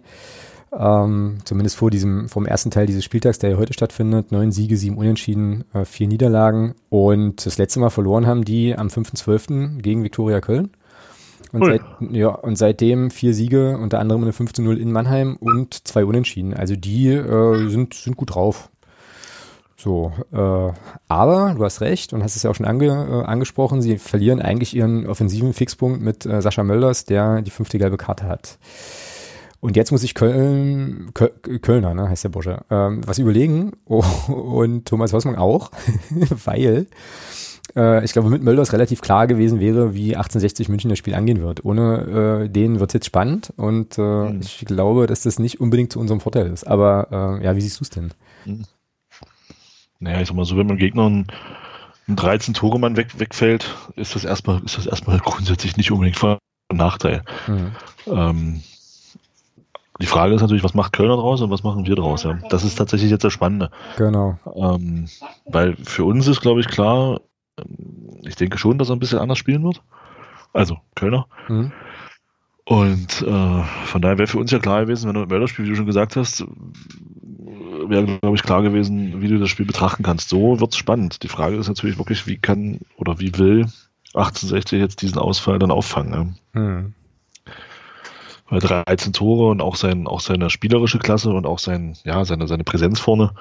Speaker 1: Ähm, zumindest vor diesem, vom ersten Teil dieses Spieltags, der ja heute stattfindet. Neun Siege, sieben Unentschieden, äh, vier Niederlagen. Und das letzte Mal verloren haben die am 5.12. gegen Viktoria Köln. Und, cool. seit, ja, und seitdem vier Siege, unter anderem eine 5 0 in Mannheim und zwei Unentschieden. Also die äh, sind, sind gut drauf. So, äh, aber du hast recht und hast es ja auch schon ange, äh, angesprochen, sie verlieren eigentlich ihren offensiven Fixpunkt mit äh, Sascha Mölders, der die fünfte gelbe Karte hat. Und jetzt muss ich Köln, Köl, Kölner, ne, heißt der Bursche, ähm, was überlegen. Oh, und Thomas Hausmann auch, weil ich glaube, mit Mölders relativ klar gewesen wäre, wie 1860 München das Spiel angehen wird. Ohne äh, den wird es jetzt spannend und äh, mhm. ich glaube, dass das nicht unbedingt zu unserem Vorteil ist. Aber äh, ja, wie siehst du es denn? Mhm.
Speaker 2: Naja, ich sag mal so, wenn man Gegner ein, ein 13-Tore-Mann weg, wegfällt, ist das erstmal, ist das erstmal grundsätzlich nicht unbedingt von Nachteil. Mhm. Ähm, die Frage ist natürlich, was macht Kölner draus und was machen wir draus? Ja? Das ist tatsächlich jetzt das Spannende.
Speaker 1: Genau.
Speaker 2: Ähm, weil für uns ist, glaube ich, klar, ich denke schon, dass er ein bisschen anders spielen wird. Also Kölner. Mhm. Und äh, von daher wäre für uns ja klar gewesen, wenn du im Mörderspiel, wie du schon gesagt hast, wäre, glaube ich, klar gewesen, wie du das Spiel betrachten kannst. So wird es spannend. Die Frage ist natürlich wirklich, wie kann oder wie will 1860 jetzt diesen Ausfall dann auffangen. Ja? Mhm. 13 Tore und auch, sein, auch seine spielerische Klasse und auch sein, ja, seine, seine Präsenz vorne,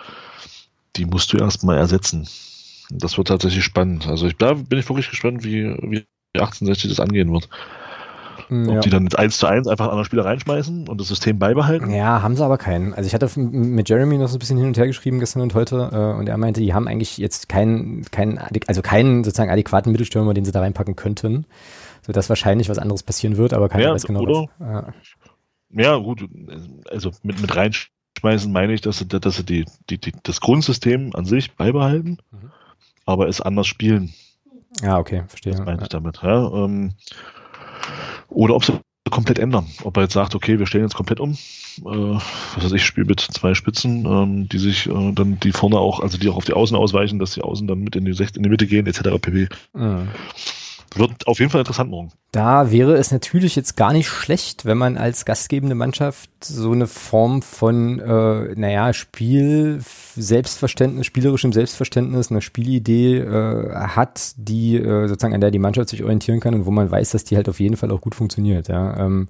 Speaker 2: die musst du erstmal ersetzen. Das wird tatsächlich spannend. Also ich, da bin ich wirklich gespannt, wie, wie 1860 das angehen wird. Hm, Ob ja. die dann jetzt 1 zu 1 einfach andere Spieler reinschmeißen und das System beibehalten?
Speaker 1: Ja, haben sie aber keinen. Also ich hatte mit Jeremy noch so ein bisschen hin und her geschrieben gestern und heute äh, und er meinte, die haben eigentlich jetzt keinen, keinen, also keinen sozusagen adäquaten Mittelstürmer, den sie da reinpacken könnten sodass wahrscheinlich was anderes passieren wird, aber keiner ja, weiß genau oder? was. Ja.
Speaker 2: ja, gut, also mit, mit reinschmeißen meine ich, dass sie, dass sie die, die, die, das Grundsystem an sich beibehalten. Mhm. Aber es anders spielen.
Speaker 1: Ja, okay, verstehe.
Speaker 2: Das meine ich damit. Ja, ähm, oder ob sie komplett ändern. Ob er jetzt sagt, okay, wir stellen jetzt komplett um. Äh, was weiß ich, spiele mit zwei Spitzen, ähm, die sich äh, dann die vorne auch, also die auch auf die Außen ausweichen, dass die Außen dann mit in die, in die Mitte gehen, etc. pp. Mhm. Wird auf jeden Fall interessant morgen.
Speaker 1: Da wäre es natürlich jetzt gar nicht schlecht, wenn man als gastgebende Mannschaft so eine Form von, äh, naja, Spiel, Selbstverständnis, spielerischem Selbstverständnis, eine Spielidee äh, hat, die äh, sozusagen an der die Mannschaft sich orientieren kann und wo man weiß, dass die halt auf jeden Fall auch gut funktioniert. Ja. Ähm,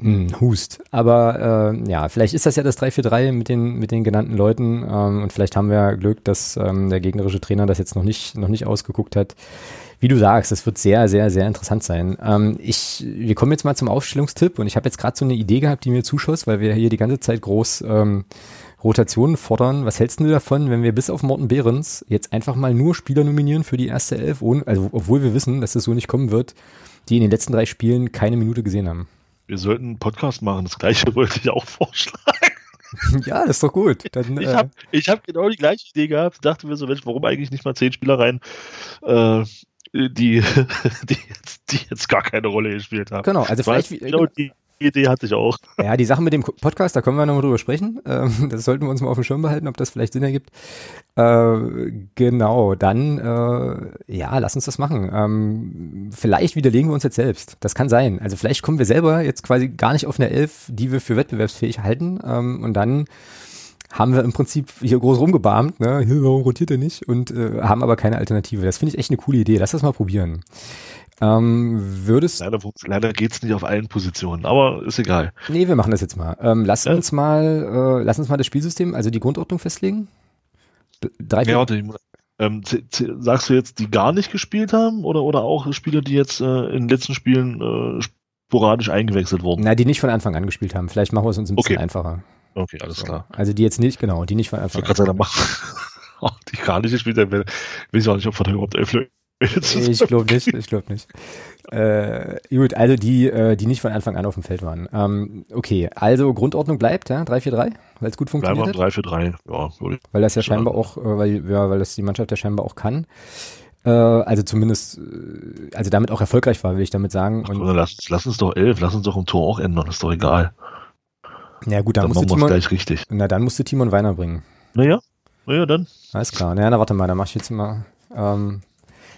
Speaker 1: hm, Hust. Aber äh, ja, vielleicht ist das ja das 3-4-3 mit den, mit den genannten Leuten ähm, und vielleicht haben wir Glück, dass ähm, der gegnerische Trainer das jetzt noch nicht, noch nicht ausgeguckt hat wie du sagst, das wird sehr, sehr, sehr interessant sein. Ähm, ich, wir kommen jetzt mal zum Aufstellungstipp und ich habe jetzt gerade so eine Idee gehabt, die mir zuschoss, weil wir hier die ganze Zeit groß ähm, Rotationen fordern. Was hältst du davon, wenn wir bis auf Morten Behrens jetzt einfach mal nur Spieler nominieren für die erste Elf, ohne, also obwohl wir wissen, dass das so nicht kommen wird, die in den letzten drei Spielen keine Minute gesehen haben?
Speaker 2: Wir sollten einen Podcast machen, das gleiche wollte ich auch vorschlagen.
Speaker 1: Ja, ist doch gut.
Speaker 2: Dann, ich habe äh, hab genau die gleiche Idee gehabt. Dachte mir so, Mensch, warum eigentlich nicht mal zehn Spieler rein? Äh, die, die, jetzt, die jetzt gar keine Rolle gespielt haben.
Speaker 1: Genau, also vielleicht.
Speaker 2: Genau, die Idee hatte ich auch.
Speaker 1: Ja, die Sache mit dem Podcast, da können wir nochmal drüber sprechen. Ähm, das sollten wir uns mal auf dem Schirm behalten, ob das vielleicht Sinn ergibt. Äh, genau, dann, äh, ja, lass uns das machen. Ähm, vielleicht widerlegen wir uns jetzt selbst. Das kann sein. Also vielleicht kommen wir selber jetzt quasi gar nicht auf eine Elf, die wir für wettbewerbsfähig halten. Ähm, und dann haben wir im Prinzip hier groß rumgebarmt, ne? warum rotiert er nicht? Und äh, haben aber keine Alternative. Das finde ich echt eine coole Idee. Lass das mal probieren. Ähm, würdest
Speaker 2: leider, leider geht's nicht auf allen Positionen, aber ist egal.
Speaker 1: Nee, wir machen das jetzt mal. Ähm, lass ja. uns mal, äh, lass uns mal das Spielsystem, also die Grundordnung festlegen.
Speaker 2: Drei, ja, warte, ähm, sagst du jetzt, die gar nicht gespielt haben oder, oder auch Spieler, die jetzt äh, in den letzten Spielen äh, sporadisch eingewechselt wurden?
Speaker 1: Na, die nicht von Anfang an gespielt haben. Vielleicht machen wir es uns ein bisschen okay. einfacher.
Speaker 2: Okay, alles so. klar.
Speaker 1: Also die jetzt nicht, genau, die nicht von Anfang
Speaker 2: an. Sagen, machen. die gar nicht gespielt haben, weiß ich auch nicht, ob wir da überhaupt elf
Speaker 1: ich glaube nicht, ich glaube nicht. Äh, gut, also die, äh, die nicht von Anfang an auf dem Feld waren. Ähm, okay, also Grundordnung bleibt, ja, 3-4-3, weil es gut funktioniert.
Speaker 2: Bleiben 3-4-3, ja.
Speaker 1: Weil das ja scheinbar auch, äh, weil, ja, weil das die Mannschaft ja scheinbar auch kann. Äh, also zumindest, also damit auch erfolgreich war, will ich damit sagen.
Speaker 2: Ach, Und, lass, lass uns doch elf, lass uns doch im Tor auch ändern, ist doch egal.
Speaker 1: Ja gut, dann, dann musste
Speaker 2: Timon, gleich richtig.
Speaker 1: Na, dann musste Timon Weiner bringen.
Speaker 2: Naja, naja, dann.
Speaker 1: Alles klar. Naja, na warte mal, dann mach ich jetzt mal ähm,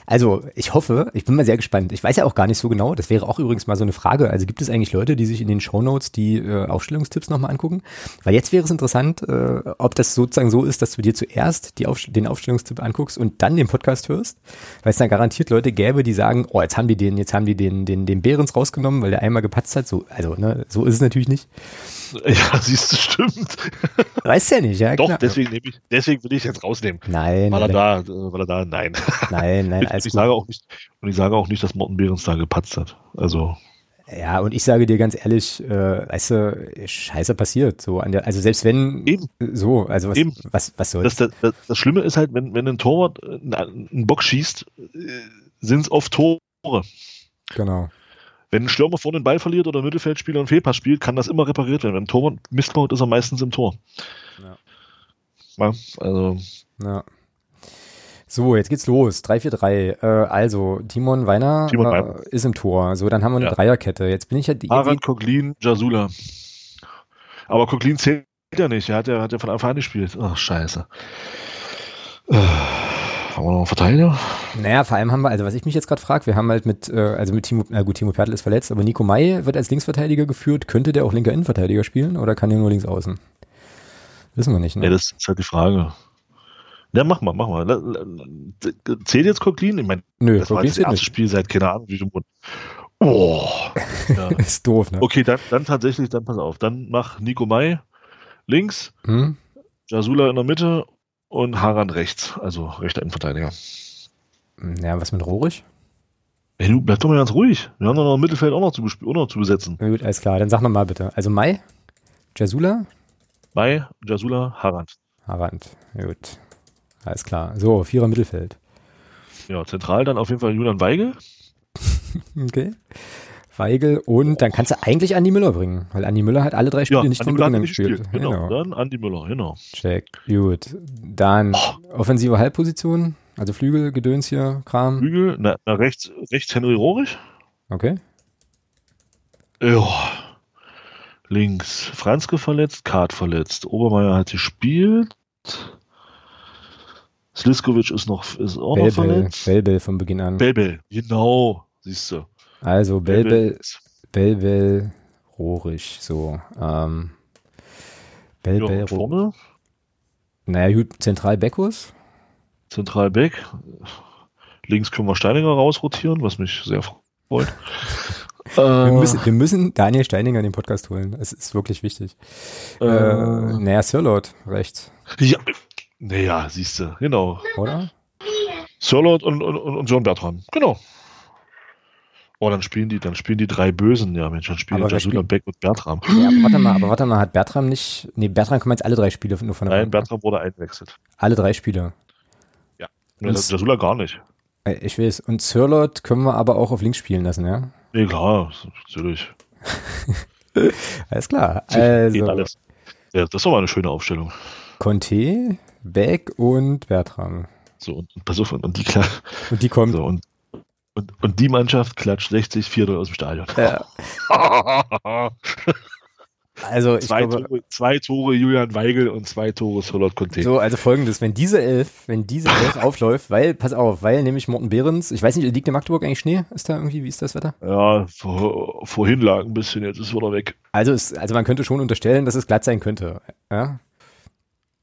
Speaker 1: also ich hoffe, ich bin mal sehr gespannt. Ich weiß ja auch gar nicht so genau. Das wäre auch übrigens mal so eine Frage. Also gibt es eigentlich Leute, die sich in den Shownotes die äh, Aufstellungstipps nochmal angucken? Weil jetzt wäre es interessant, äh, ob das sozusagen so ist, dass du dir zuerst die Auf den Aufstellungstipp anguckst und dann den Podcast hörst. Weil es da garantiert Leute gäbe, die sagen, oh, jetzt haben die den, jetzt haben die den, den, den Behrens rausgenommen, weil der einmal gepatzt hat. So, also, ne, so ist es natürlich nicht.
Speaker 2: Ja, siehst du, stimmt.
Speaker 1: Weißt ja nicht, ja.
Speaker 2: Doch, klar. deswegen nehme ich, deswegen will ich jetzt rausnehmen.
Speaker 1: Nein.
Speaker 2: War er da, äh, war er da? Nein.
Speaker 1: Nein, nein.
Speaker 2: und ich sage auch nicht, und ich sage auch nicht, dass Morten Behrens da gepatzt hat. Also.
Speaker 1: Ja, und ich sage dir ganz ehrlich, äh, weißt du, Scheiße passiert. So an der, also selbst wenn
Speaker 2: Eben.
Speaker 1: so, also was,
Speaker 2: Eben.
Speaker 1: was, was soll
Speaker 2: das, das, das Schlimme ist halt, wenn, wenn ein Torwart einen Bock schießt, äh, sind es oft Tore.
Speaker 1: Genau.
Speaker 2: Wenn ein Stürmer vorne den Ball verliert oder ein Mittelfeldspieler einen Fehlpass spielt, kann das immer repariert werden. Wenn ein Torwart Mist baut, ist er meistens im Tor. Ja. ja also.
Speaker 1: Ja. So, jetzt geht's los. 3-4-3. Äh, also, Timon Weiner Timon äh, ist im Tor. So, dann haben wir eine ja. Dreierkette. Jetzt bin ich ja
Speaker 2: die. Harald Koglin, Jasula. Aber Koglin zählt ja nicht. Er hat ja, hat ja von Anfang an gespielt. Ach, scheiße. Äh. Haben wir noch einen Verteidiger?
Speaker 1: Naja, vor allem haben wir, also was ich mich jetzt gerade frage, wir haben halt mit, äh, also mit Timo, na gut, Timo Pertl ist verletzt, aber Nico Mai wird als Linksverteidiger geführt. Könnte der auch linker Innenverteidiger spielen oder kann der nur links außen? Wissen wir nicht, ne?
Speaker 2: Ja, das ist halt die Frage. Ja, mach mal, mach mal. Zählt jetzt Coquelin? Ich meine, das war das erste. Spiel seit keine Ahnung wie viel Monat. Oh.
Speaker 1: Ja. ist doof, ne?
Speaker 2: Okay, dann, dann tatsächlich, dann pass auf. Dann mach Nico Mai links, hm? Jasula in der Mitte und Haran rechts, also rechter Innenverteidiger.
Speaker 1: Ja, was mit Rohrig?
Speaker 2: Hey, du bleib doch mal ganz ruhig. Wir haben doch noch ein Mittelfeld auch noch zu, auch noch zu besetzen.
Speaker 1: Na gut, alles klar. Dann sag nochmal bitte. Also Mai, Jasula?
Speaker 2: Mai, Jasula, Harand.
Speaker 1: Harand, gut. Alles klar. So, Vierer Mittelfeld.
Speaker 2: Ja, zentral dann auf jeden Fall Julian Weigel.
Speaker 1: okay. Weigel und dann kannst du eigentlich Andi Müller bringen, weil Andi Müller hat alle drei Spiele
Speaker 2: Ja,
Speaker 1: nicht von Beginn gespielt.
Speaker 2: gespielt. Genau. Dann Andi Müller, genau.
Speaker 1: Check, gut. Dann offensive Halbposition, also Flügel, Gedöns hier, Kram.
Speaker 2: Flügel, na, na, rechts, rechts Henry Rohrig.
Speaker 1: Okay.
Speaker 2: Ja. Links Franzke verletzt, Kart verletzt. Obermeier hat gespielt. Sliskovic ist noch, ist auch noch
Speaker 1: Belbel,
Speaker 2: verletzt.
Speaker 1: Belbel von Beginn an.
Speaker 2: Belbel, genau, siehst du.
Speaker 1: Also Belbel, Belbel, Rohrig, so. Ähm, Belbel,
Speaker 2: ja,
Speaker 1: Rohrig.
Speaker 2: vorne,
Speaker 1: Naja, gut, zentral Beckus.
Speaker 2: zentral Back. Links können wir Steininger rausrotieren, was mich sehr freut.
Speaker 1: Wir
Speaker 2: Äh,
Speaker 1: müssen, wir müssen Daniel Steininger in den Podcast holen. Es ist wirklich wichtig. Äh,
Speaker 2: äh,
Speaker 1: naja, Sirlot, rechts,
Speaker 2: ja, naja, siehst du, genau.
Speaker 1: oder?
Speaker 2: Sirlot und, und, und John Bertram, genau. Oh, dann spielen die, dann spielen die drei Bösen, ja Mensch, dann spielen Jasula, Beck und Bertram.
Speaker 1: Ja, aber warte mal, aber warte mal, hat Bertram nicht, nee, Bertram kommen jetzt alle drei Spiele nur von der
Speaker 2: Nein,
Speaker 1: Bank.
Speaker 2: Bertram wurde einwechselt.
Speaker 1: Alle drei Spiele.
Speaker 2: Ja,
Speaker 1: Das-
Speaker 2: Jasula gar nicht.
Speaker 1: Äh, Ich weiß. Und Sirlot können wir aber auch auf links spielen lassen, ja?
Speaker 2: Nee, klar, natürlich.
Speaker 1: Alles klar.
Speaker 2: Geht
Speaker 1: Also,
Speaker 2: alles. Ja, das war mal eine schöne Aufstellung.
Speaker 1: Conte, Beck und Bertram.
Speaker 2: So, und, pass auf, und, und die klar,
Speaker 1: Und die kommt.
Speaker 2: so, und, und, und die Mannschaft klatscht 60, 4 aus dem Stadion.
Speaker 1: Ja. Also, ich
Speaker 2: zwei,
Speaker 1: glaube,
Speaker 2: Tore, zwei Tore Julian Weigel und zwei Tore Solot Conte.
Speaker 1: so, also folgendes, wenn diese Elf, wenn diese Elf aufläuft, weil, pass auf, weil nämlich Morten Behrens, ich weiß nicht, liegt in Magdeburg eigentlich Schnee? Ist da irgendwie, wie ist das Wetter?
Speaker 2: Ja, vor, vorhin lag ein bisschen, jetzt ist es wieder weg.
Speaker 1: Also, es, also man könnte schon unterstellen, dass es glatt sein könnte. Ja?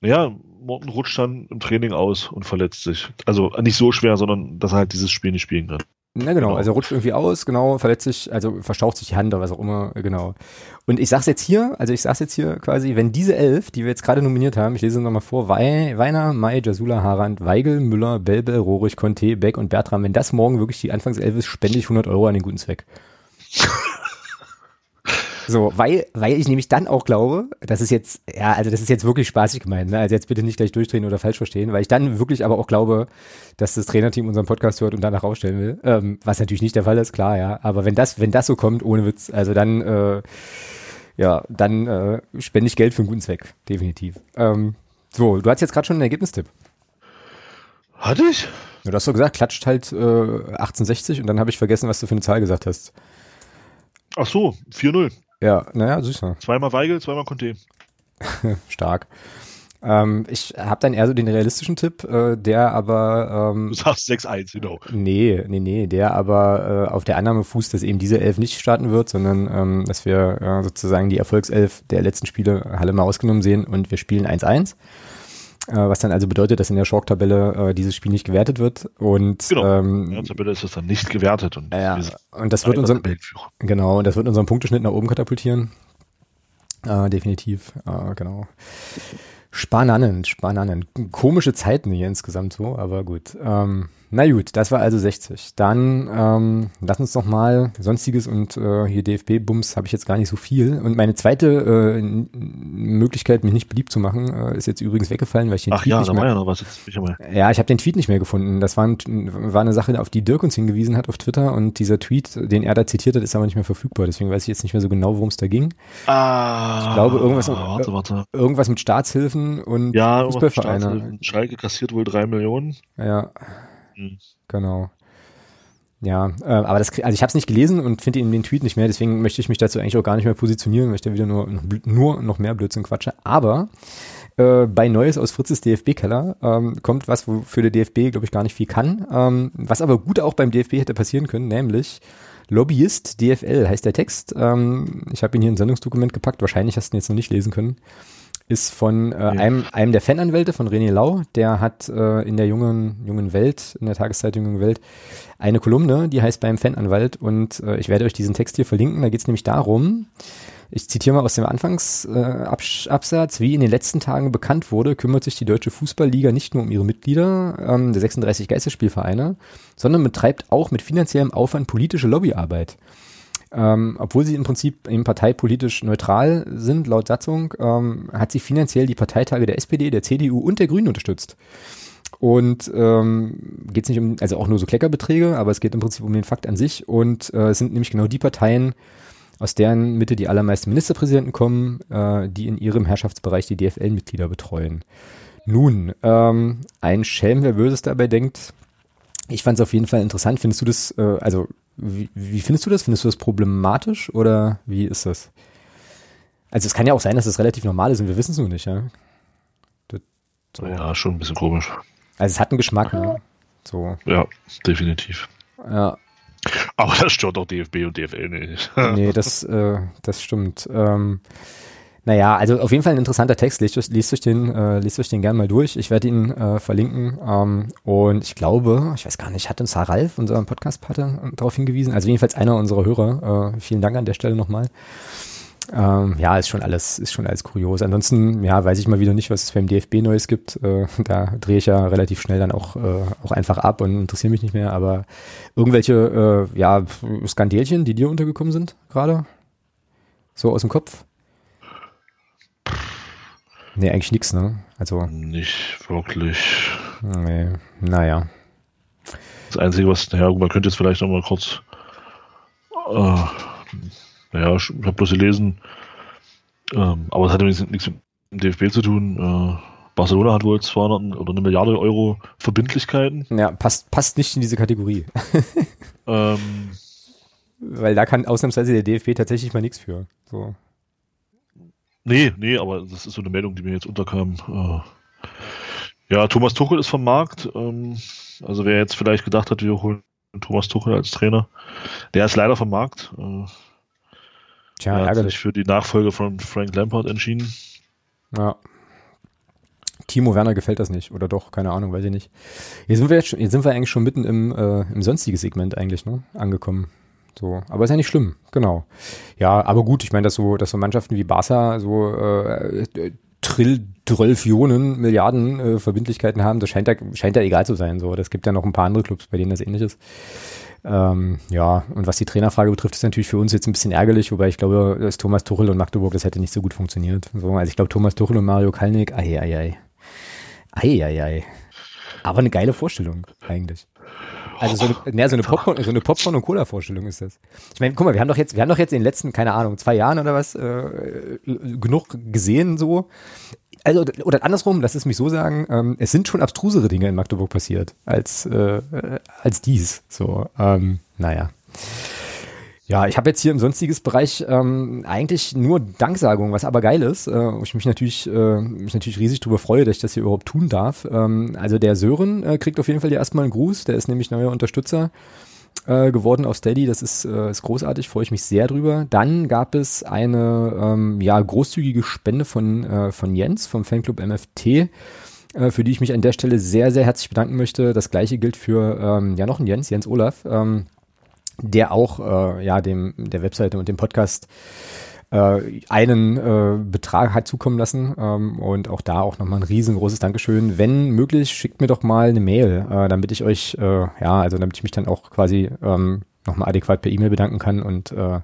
Speaker 2: Ja, Morten rutscht dann im Training aus und verletzt sich. Also nicht so schwer, sondern dass er halt dieses Spiel nicht spielen kann.
Speaker 1: Na genau,
Speaker 2: Genau.
Speaker 1: also rutscht irgendwie aus, genau, verletzt sich, also verstaucht sich die Hand oder was auch immer, genau. Und ich sag's jetzt hier, also ich sag's jetzt hier quasi, wenn diese elf, die wir jetzt gerade nominiert haben, ich lese sie nochmal vor, Wei, Weiner, Mai, Jasula, Harand, Weigel, Müller, Belbel, Rohrig, Conte, Beck und Bertram, wenn das morgen wirklich die Anfangself ist, spende ich 100 Euro an den guten Zweck. So, weil, weil ich nämlich dann auch glaube, das ist jetzt, ja, also das ist jetzt wirklich spaßig gemeint, ne? also jetzt bitte nicht gleich durchdrehen oder falsch verstehen, weil ich dann wirklich aber auch glaube, dass das Trainerteam unseren Podcast hört und danach rausstellen will, ähm, was natürlich nicht der Fall ist, klar, ja, aber wenn das, wenn das so kommt, ohne Witz, also dann, äh, ja, dann äh, spende ich Geld für einen guten Zweck, definitiv. Ähm, so, du hast jetzt gerade schon einen Ergebnistipp.
Speaker 2: Hatte ich?
Speaker 1: Du hast so gesagt, klatscht halt äh, 1860 und dann habe ich vergessen, was du für eine Zahl gesagt hast.
Speaker 2: Ach so, 4-0.
Speaker 1: Ja, naja, süßer.
Speaker 2: Zweimal Weigel, zweimal Conte.
Speaker 1: Stark. Ähm, ich habe dann eher so den realistischen Tipp, äh, der aber ähm,
Speaker 2: Du sagst 6-1, genau.
Speaker 1: nee, nee, nee, der aber äh, auf der Annahme fußt, dass eben diese Elf nicht starten wird, sondern ähm, dass wir äh, sozusagen die Erfolgself der letzten Spiele Halle mal ausgenommen sehen und wir spielen 1-1. Äh, was dann also bedeutet, dass in der Schork-Tabelle äh, dieses Spiel nicht gewertet wird. Und
Speaker 2: Genau.
Speaker 1: ähm,
Speaker 2: In der Tabelle ist das dann nicht gewertet. Und
Speaker 1: ja, und das wird unseren. Genau, und das wird unseren Punkteschnitt nach oben katapultieren. Äh, definitiv, äh, genau. Spannend, spannend. Komische Zeiten hier insgesamt so, aber gut. Ähm, na gut, das war also 60. Dann ähm, lass uns noch mal sonstiges und äh, hier DFB-Bums habe ich jetzt gar nicht so viel. Und meine zweite äh, Möglichkeit, mich nicht beliebt zu machen, äh, ist jetzt übrigens weggefallen, weil ich den
Speaker 2: Ach
Speaker 1: Tweet
Speaker 2: ja,
Speaker 1: nicht
Speaker 2: da
Speaker 1: mehr
Speaker 2: war ja noch was. Jetzt ich ja mal.
Speaker 1: ja, ich habe den Tweet nicht mehr gefunden. Das war, ein, war eine Sache, auf die Dirk uns hingewiesen hat auf Twitter und dieser Tweet, den er da zitiert hat, ist aber nicht mehr verfügbar. Deswegen weiß ich jetzt nicht mehr so genau, worum es da ging.
Speaker 2: Ah,
Speaker 1: Ich glaube, irgendwas-
Speaker 2: Warte, warte.
Speaker 1: Irgendwas mit Staatshilfen und
Speaker 2: Ja, irgendwas mit
Speaker 1: Fußballvereine.
Speaker 2: Staatshilfen. Schalke kassiert wohl drei Millionen.
Speaker 1: Ja,
Speaker 2: Hm.
Speaker 1: genau. Ja, äh, aber das, also ich habe es nicht gelesen und finde eben den Tweet nicht mehr, deswegen möchte ich mich dazu eigentlich auch gar nicht mehr positionieren, weil ich da wieder nur, nur noch mehr Blödsinn quatsche. Aber äh, bei Neues aus Fritzes DFB-Keller ähm, kommt was, wofür der DFB, glaube ich, gar nicht viel kann. Ähm, was aber gut auch beim DFB hätte passieren können, nämlich Lobbyist DFL heißt der Text. Ähm, ich habe ihn hier in ein Sendungsdokument gepackt, wahrscheinlich hast du ihn jetzt noch nicht lesen können. Ist von äh,
Speaker 2: Ja.
Speaker 1: einem, einem der Fananwälte, von René Lau, der hat äh, in der jungen, jungen Welt, in der Tageszeitung Jungen Welt, eine Kolumne, die heißt beim Fananwalt und äh, ich werde euch diesen Text hier verlinken. Da geht es nämlich darum, ich zitiere mal aus dem Anfangsabsatz, äh, wie in den letzten Tagen bekannt wurde, kümmert sich die Deutsche Fußballliga nicht nur um ihre Mitglieder ähm, der 36 Geisterspielvereine, sondern betreibt auch mit finanziellem Aufwand politische Lobbyarbeit. Ähm, obwohl sie im Prinzip eben parteipolitisch neutral sind, laut Satzung, ähm, hat sie finanziell die Parteitage der SPD, der CDU und der Grünen unterstützt. Und ähm, geht es nicht um, also auch nur so Kleckerbeträge, aber es geht im Prinzip um den Fakt an sich. Und äh, es sind nämlich genau die Parteien, aus deren Mitte die allermeisten Ministerpräsidenten kommen, äh, die in ihrem Herrschaftsbereich die DFL-Mitglieder betreuen. Nun, ähm, ein Schelm, wer Böses dabei denkt. Ich fand es auf jeden Fall interessant. Findest du das, äh, also wie, wie findest du das? Findest du das problematisch oder wie ist das? Also es kann ja auch sein, dass das relativ normal ist und wir wissen es nur nicht, ja.
Speaker 2: Das, so. Ja, schon ein bisschen komisch.
Speaker 1: Also es hat einen Geschmack, ne? So.
Speaker 2: Ja, definitiv.
Speaker 1: Ja.
Speaker 2: Aber das stört auch DFB und DFL nicht.
Speaker 1: nee, das, äh, das stimmt. Ähm, naja, also auf jeden Fall ein interessanter Text. Lest, lest euch den, äh, lest euch den gern mal durch. Ich werde ihn äh, verlinken. Ähm, und ich glaube, ich weiß gar nicht, hat uns Herr Ralf, unser Podcast-Pater, darauf hingewiesen. Also jedenfalls einer unserer Hörer. Äh, vielen Dank an der Stelle nochmal. Ähm, ja, ist schon alles, ist schon alles kurios. Ansonsten, ja, weiß ich mal wieder nicht, was es beim DFB Neues gibt. Äh, da drehe ich ja relativ schnell dann auch, äh, auch einfach ab und interessiere mich nicht mehr. Aber irgendwelche, äh, ja, Skandelchen, die dir untergekommen sind gerade? So aus dem Kopf? Nee, eigentlich nichts, ne? Also.
Speaker 2: Nicht wirklich.
Speaker 1: Nee, naja.
Speaker 2: Das Einzige, was, naja, man könnte jetzt vielleicht nochmal kurz äh, naja, ich habe bloß gelesen, ähm, aber es hat nichts, nichts mit dem DFB zu tun. Äh, Barcelona hat wohl 200 oder eine Milliarde Euro Verbindlichkeiten.
Speaker 1: Ja, passt, passt nicht in diese Kategorie. ähm, Weil da kann ausnahmsweise der DFB tatsächlich mal nichts für. So.
Speaker 2: Nee, nee, aber das ist so eine Meldung, die mir jetzt unterkam. Äh, ja, Thomas Tuchel ist vom Markt. Ähm, also wer jetzt vielleicht gedacht hat, wir holen Thomas Tuchel als Trainer, der ist leider vom Markt. Äh, Tja, er hat ärgerlich. sich für die Nachfolge von Frank Lampard entschieden.
Speaker 1: Ja. Timo Werner gefällt das nicht, oder doch, keine Ahnung, weiß ich nicht. Hier sind wir jetzt schon, hier sind wir eigentlich schon mitten im, äh, im sonstigen Segment eigentlich, ne? Angekommen. So, aber ist ja nicht schlimm, genau. Ja, aber gut, ich meine, dass so, dass so Mannschaften wie Barca so äh, Trill, 12 Millionen Milliarden äh, Verbindlichkeiten haben, das scheint ja, scheint ja egal zu sein. So, das gibt ja noch ein paar andere Clubs, bei denen das ähnlich ist. Ähm, ja, und was die Trainerfrage betrifft, ist natürlich für uns jetzt ein bisschen ärgerlich, wobei ich glaube, dass Thomas Tuchel und Magdeburg, das hätte nicht so gut funktioniert. So, also ich glaube, Thomas Tuchel und Mario Kalnick, ei, ei, ei. Ei, ei, ei. Aber eine geile Vorstellung, eigentlich. Also so eine, ne, so eine Popcorn, so eine Popcorn und Cola Vorstellung ist das. Ich meine, guck mal, wir haben doch jetzt, wir haben doch jetzt in den letzten, keine Ahnung, zwei Jahren oder was äh, genug gesehen so also oder andersrum, lass es mich so sagen, ähm, es sind schon abstrusere Dinge in Magdeburg passiert als äh, als dies. So, ähm, naja. Ja, ich habe jetzt hier im sonstiges Bereich ähm, eigentlich nur Danksagung, was aber geil ist, äh, ich mich natürlich, äh, mich natürlich riesig darüber freue, dass ich das hier überhaupt tun darf. Ähm, also der Sören äh, kriegt auf jeden Fall erstmal einen Gruß, der ist nämlich neuer Unterstützer äh, geworden auf Steady. Das ist, äh, ist großartig, freue ich mich sehr drüber. Dann gab es eine ähm, ja, großzügige Spende von, äh, von Jens vom Fanclub MFT äh, für die ich mich an der Stelle sehr, sehr herzlich bedanken möchte. Das gleiche gilt für ähm, ja noch ein Jens, Jens Olaf, ähm, der auch äh, ja dem der Webseite und dem Podcast äh, einen äh, Betrag hat zukommen lassen. Ähm, und auch da auch nochmal ein riesengroßes Dankeschön. Wenn möglich, schickt mir doch mal eine Mail, äh, damit ich euch, äh, ja, also damit ich mich dann auch quasi ähm, nochmal adäquat per E-Mail bedanken kann und äh,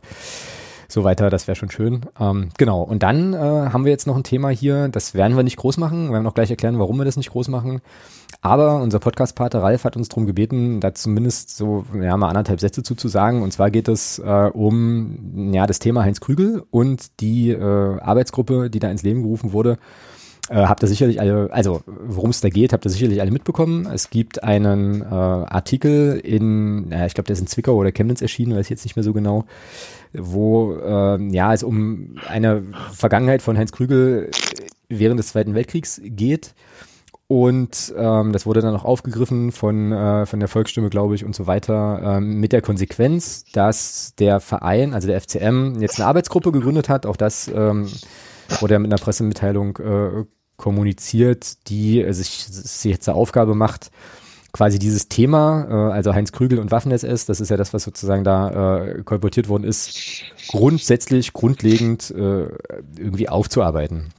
Speaker 1: so weiter, das wäre schon schön. Ähm, genau, und dann äh, haben wir jetzt noch ein Thema hier, das werden wir nicht groß machen, wir werden auch gleich erklären, warum wir das nicht groß machen. Aber unser Podcast-Pater Ralf hat uns darum gebeten, da zumindest so ja, mal anderthalb Sätze zu, zu sagen. Und zwar geht es äh, um ja, das Thema Heinz Krügel und die äh, Arbeitsgruppe, die da ins Leben gerufen wurde. Äh, habt ihr sicherlich alle, also worum es da geht, habt ihr sicherlich alle mitbekommen. Es gibt einen äh, Artikel in, ja, ich glaube, der ist in Zwickau oder Chemnitz erschienen, weiß ich jetzt nicht mehr so genau, wo äh, ja es um eine Vergangenheit von Heinz Krügel während des Zweiten Weltkriegs geht. Und ähm, das wurde dann auch aufgegriffen von, äh, von der Volksstimme, glaube ich, und so weiter, ähm, mit der Konsequenz, dass der Verein, also der FCM, jetzt eine Arbeitsgruppe gegründet hat. Auch das ähm, wurde ja mit einer Pressemitteilung äh, kommuniziert, die sich, sich jetzt zur Aufgabe macht, quasi dieses Thema, äh, also Heinz Krügel und Waffen-SS, das ist ja das, was sozusagen da äh, kolportiert worden ist, grundsätzlich, grundlegend äh, irgendwie aufzuarbeiten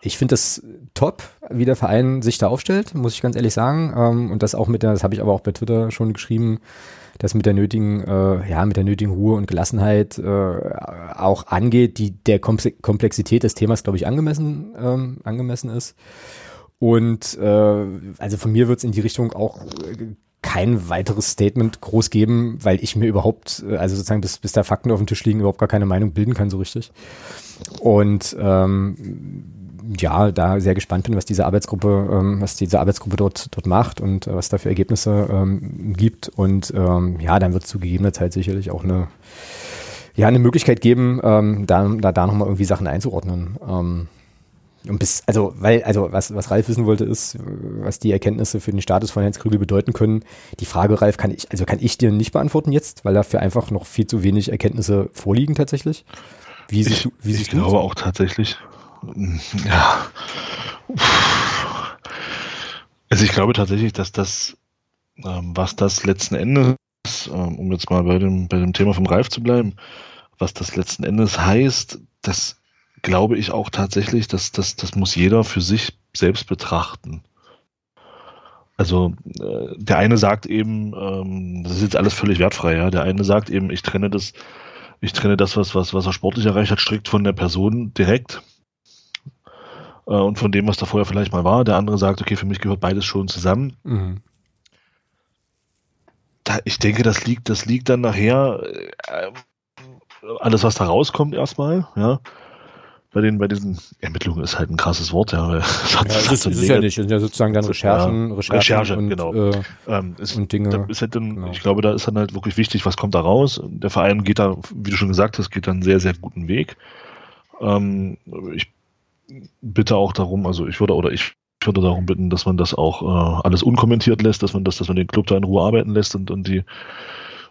Speaker 1: ich finde das top, wie der Verein sich da aufstellt, muss ich ganz ehrlich sagen. Ähm, und das auch mit der, das habe ich aber auch bei Twitter schon geschrieben, das mit der nötigen, äh, ja, mit der nötigen Ruhe und Gelassenheit äh, auch angeht, die der Komplexität des Themas, glaube ich, angemessen, ähm, angemessen ist. Und äh, also von mir wird es in die Richtung auch äh, kein weiteres Statement groß geben, weil ich mir überhaupt, äh, also sozusagen bis, bis da Fakten auf dem Tisch liegen, überhaupt gar keine Meinung bilden kann so richtig. Und ähm, ja, da sehr gespannt bin, was diese Arbeitsgruppe, ähm, was diese Arbeitsgruppe dort, dort macht und äh, was da für Ergebnisse ähm, gibt. Und ähm, ja, dann wird es zu gegebener Zeit sicherlich auch eine, ja, eine Möglichkeit geben, ähm, da, da, da nochmal irgendwie Sachen einzuordnen. Ähm, und bis, also, weil, also, was, was Ralf wissen wollte, ist, was die Erkenntnisse für den Status von Heinz Krügel bedeuten können. Die Frage, Ralf, kann ich, also kann ich dir nicht beantworten jetzt, weil dafür einfach noch viel zu wenig Erkenntnisse vorliegen tatsächlich.
Speaker 2: Wie siehst du, wie siehst ich du? Ich glaube auch tatsächlich, ja. Also ich glaube tatsächlich, dass das, ähm, was das letzten Endes, ähm, um jetzt mal bei dem, bei dem Thema vom Ralf zu bleiben, was das letzten Endes heißt, das glaube ich auch tatsächlich, dass das, das muss jeder für sich selbst betrachten. Also äh, der eine sagt eben, ähm, das ist jetzt alles völlig wertfrei, ja. Der eine sagt eben, ich trenne das, ich trenne das, was, was, was er sportlich erreicht hat, strikt von der Person direkt äh, und von dem, was da vorher vielleicht mal war. Der andere sagt, okay, für mich gehört beides schon zusammen. Mhm. Da, ich denke, das liegt, das liegt dann nachher äh, alles, was da rauskommt, erstmal, ja. Bei den, bei diesen Ermittlungen ist halt ein krasses Wort, ja.
Speaker 1: Das, ja, das ist, ist ja nicht, das sind ja sozusagen dann Recherchen,
Speaker 2: ja, Recherchen Recherche, und, genau. Äh, ähm, ist, und Dinge. Ist halt dann, genau. Ich glaube, da ist dann halt wirklich wichtig, was kommt da raus. Der Verein geht da, wie du schon gesagt hast, geht dann einen sehr, sehr guten Weg. Ähm, ich bitte auch darum, also ich würde oder ich würde darum bitten, dass man das auch äh, alles unkommentiert lässt, dass man das, dass man den Club da in Ruhe arbeiten lässt und, und die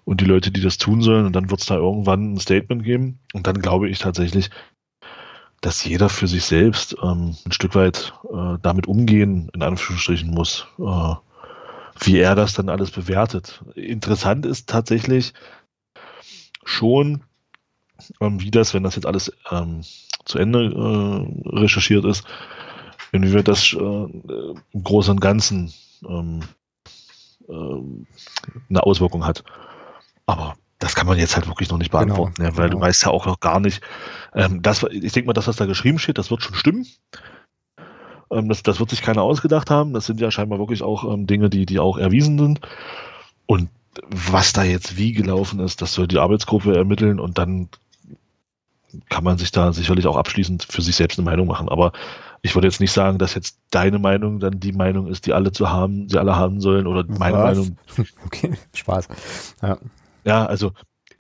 Speaker 2: und die Leute, die das tun sollen, und dann wird es da irgendwann ein Statement geben. Und dann glaube ich tatsächlich, dass jeder für sich selbst ähm, ein Stück weit äh, damit umgehen, in Anführungsstrichen muss, äh, wie er das dann alles bewertet. Interessant ist tatsächlich schon, ähm, wie das, wenn das jetzt alles ähm, zu Ende äh, recherchiert ist, inwieweit das äh, im Großen und Ganzen ähm, äh, eine Auswirkung hat. Aber das kann man jetzt halt wirklich noch nicht genau, beantworten, genau, ja, weil genau. du weißt ja auch noch gar nicht, ähm, das, ich denke mal, das, was da geschrieben steht, das wird schon stimmen. Ähm, das, das wird sich keiner ausgedacht haben. Das sind ja scheinbar wirklich auch ähm, Dinge, die, die auch erwiesen sind. Und was da jetzt wie gelaufen ist, das soll die Arbeitsgruppe ermitteln und dann kann man sich da sicherlich auch abschließend für sich selbst eine Meinung machen. Aber ich würde jetzt nicht sagen, dass jetzt deine Meinung dann die Meinung ist, die alle zu haben, sie alle haben sollen oder meine Was? Meinung.
Speaker 1: Okay, Spaß.
Speaker 2: Ja, ja also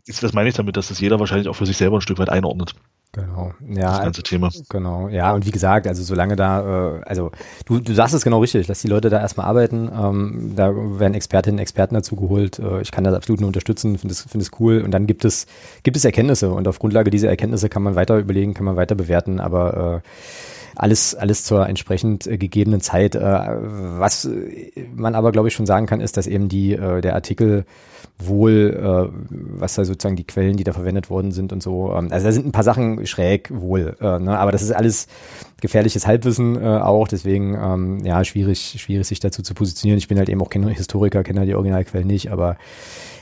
Speaker 2: das meine ich damit, dass das jeder wahrscheinlich auch für sich selber ein Stück weit einordnet.
Speaker 1: Genau, ja. Das ganze Thema. Genau, ja, und wie gesagt, also solange da, äh, also du, du sagst es genau richtig, lass die Leute da erstmal arbeiten, ähm, da werden Expertinnen und Experten dazu geholt, äh, ich kann das absolut nur unterstützen, finde es find cool. Und dann gibt es, gibt es Erkenntnisse. Und auf Grundlage dieser Erkenntnisse kann man weiter überlegen, kann man weiter bewerten, aber äh, alles, alles zur entsprechend äh, gegebenen Zeit. Äh, was man aber, glaube ich, schon sagen kann, ist, dass eben die, äh, der Artikel wohl, äh, was da sozusagen die Quellen, die da verwendet worden sind und so. Ähm, also da sind ein paar Sachen schräg wohl, äh, ne? aber das ist alles gefährliches Halbwissen äh, auch, deswegen ähm, ja schwierig, schwierig sich dazu zu positionieren. Ich bin halt eben auch kein Historiker, kenne halt die Originalquellen nicht, aber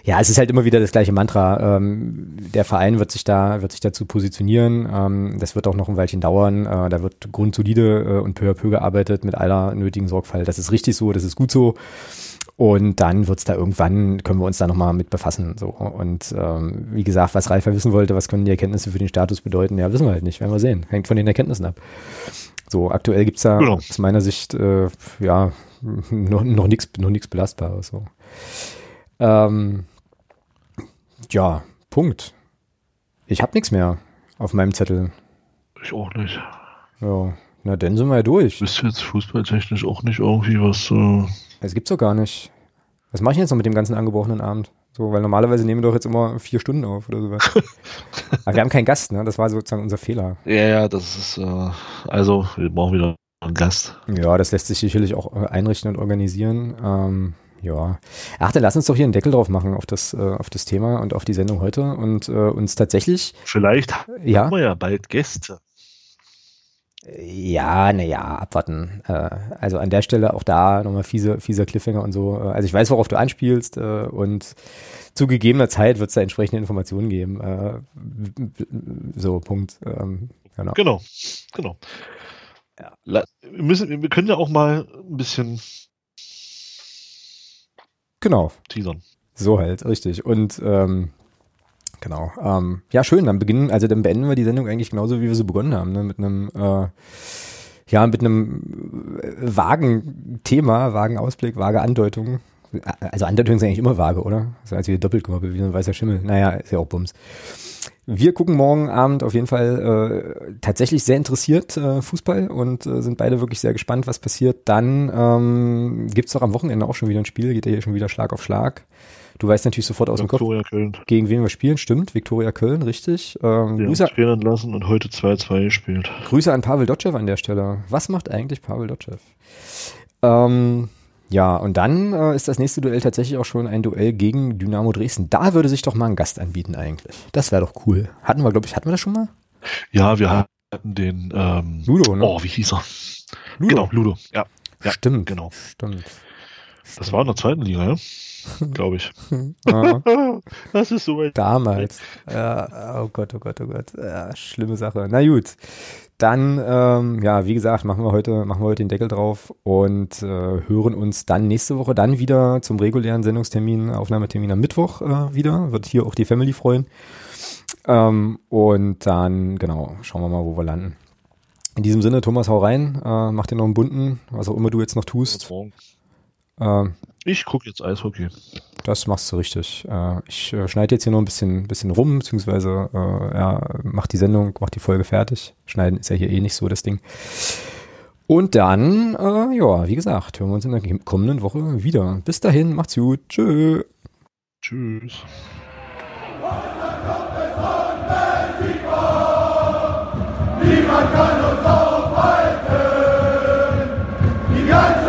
Speaker 1: ja, es ist halt immer wieder das gleiche Mantra. Ähm, der Verein wird sich da, wird sich dazu positionieren. Ähm, das wird auch noch ein Weilchen dauern. Äh, da wird grundsolide äh, und peu à peu gearbeitet mit aller nötigen Sorgfalt. Das ist richtig so, das ist gut so. Und dann wird's da irgendwann, können wir uns da nochmal mit befassen. So. Und ähm, wie gesagt, was Ralf wissen wollte, was können die Erkenntnisse für den Status bedeuten, ja, wissen wir halt nicht, werden wir sehen. Hängt von den Erkenntnissen ab. So, aktuell gibt's da genau. aus meiner Sicht äh, ja noch, noch nichts noch nix Belastbares. So. Ähm, ja, Punkt. Ich habe nichts mehr auf meinem Zettel.
Speaker 2: Ich auch nicht.
Speaker 1: Ja, na dann sind wir ja durch.
Speaker 2: Bist jetzt fußballtechnisch auch nicht irgendwie was. Äh
Speaker 1: das gibt's doch gar nicht. Was mache ich jetzt noch mit dem ganzen angebrochenen Abend? So, weil normalerweise nehmen wir doch jetzt immer vier Stunden auf oder sowas. Aber wir haben keinen Gast, ne? Das war sozusagen unser Fehler.
Speaker 2: Ja, ja, das ist, äh, also, wir brauchen wieder einen Gast.
Speaker 1: Ja, das lässt sich sicherlich auch äh, einrichten und organisieren. Ähm, ja. Ach, dann lass uns doch hier einen Deckel drauf machen auf das, äh, auf das Thema und auf die Sendung heute und äh, uns tatsächlich.
Speaker 2: Vielleicht ja? haben wir ja bald Gäste.
Speaker 1: Ja, naja, abwarten. Äh, also an der Stelle auch da nochmal fiese, fieser Cliffhanger und so. Äh, also ich weiß, worauf du anspielst äh, und zu gegebener Zeit wird es da entsprechende Informationen geben. So, Punkt. Ähm,
Speaker 2: genau. Genau, genau. ja. Wir, müssen, wir können ja auch mal ein bisschen
Speaker 1: genau.
Speaker 2: teasern.
Speaker 1: So halt, richtig. Und ähm, genau. Ähm, ja, schön. Dann beginnen, also dann beenden wir die Sendung eigentlich genauso, wie wir sie begonnen haben, ne? mit einem äh, ja, mit einem vagen Thema, vagen Ausblick, vage Andeutung. Also Andeutungen sind eigentlich immer vage, oder? Ist als wie doppelt gemoppelt, wie so ein weißer Schimmel. Naja, ist ja auch Bums. Wir gucken morgen Abend auf jeden Fall äh, tatsächlich sehr interessiert äh, Fußball und äh, sind beide wirklich sehr gespannt, was passiert. Dann ähm, gibt doch am Wochenende auch schon wieder ein Spiel, geht ja hier schon wieder Schlag auf Schlag. Du weißt natürlich sofort aus
Speaker 2: Victoria
Speaker 1: dem Kopf, Köln. gegen wen wir spielen. Stimmt, Viktoria Köln, richtig.
Speaker 2: Ähm, Wir Grüße, trainieren lassen und heute 2-2 gespielt.
Speaker 1: Grüße an Pavel Dotschew an der Stelle. Was macht eigentlich Pavel Dotschew? Ähm, ja, und dann äh, ist das nächste Duell tatsächlich auch schon ein Duell gegen Dynamo Dresden. Da würde sich doch mal ein Gast anbieten eigentlich. Das wäre doch cool. Hatten wir, glaube ich, hatten wir das schon mal?
Speaker 2: Ja, wir hatten den ähm,
Speaker 1: Ludo, ne?
Speaker 2: Oh, wie hieß er? Ludo. Genau, Ludo. Ja,
Speaker 1: ja stimmt. Genau. Stimmt.
Speaker 2: Das war in der zweiten Liga, ja? Glaube ich.
Speaker 1: das ist so weit. Damals. Ja, oh Gott, oh Gott, oh Gott. Ja, schlimme Sache. Na gut. Dann, ähm, ja, wie gesagt, machen wir heute, machen wir heute den Deckel drauf und äh, hören uns dann nächste Woche dann wieder zum regulären Sendungstermin, Aufnahmetermin am Mittwoch äh, wieder. Wird hier auch die Family freuen. Ähm, und dann, genau, schauen wir mal, wo wir landen. In diesem Sinne, Thomas, hau rein, äh, mach dir noch einen bunten, was auch immer du jetzt noch tust.
Speaker 2: Ähm, ich gucke jetzt Eishockey.
Speaker 1: Das machst du richtig. Äh, ich äh, schneide jetzt hier nur ein bisschen, bisschen rum, beziehungsweise äh, ja, mach die Sendung, mach die Folge fertig. Schneiden ist ja hier eh nicht so das Ding. Und dann, äh, ja, wie gesagt, hören wir uns in der kommenden Woche wieder. Bis dahin, macht's gut. Tschö.
Speaker 2: Tschüss.
Speaker 3: Niemand kann uns aufhalten. Die ganze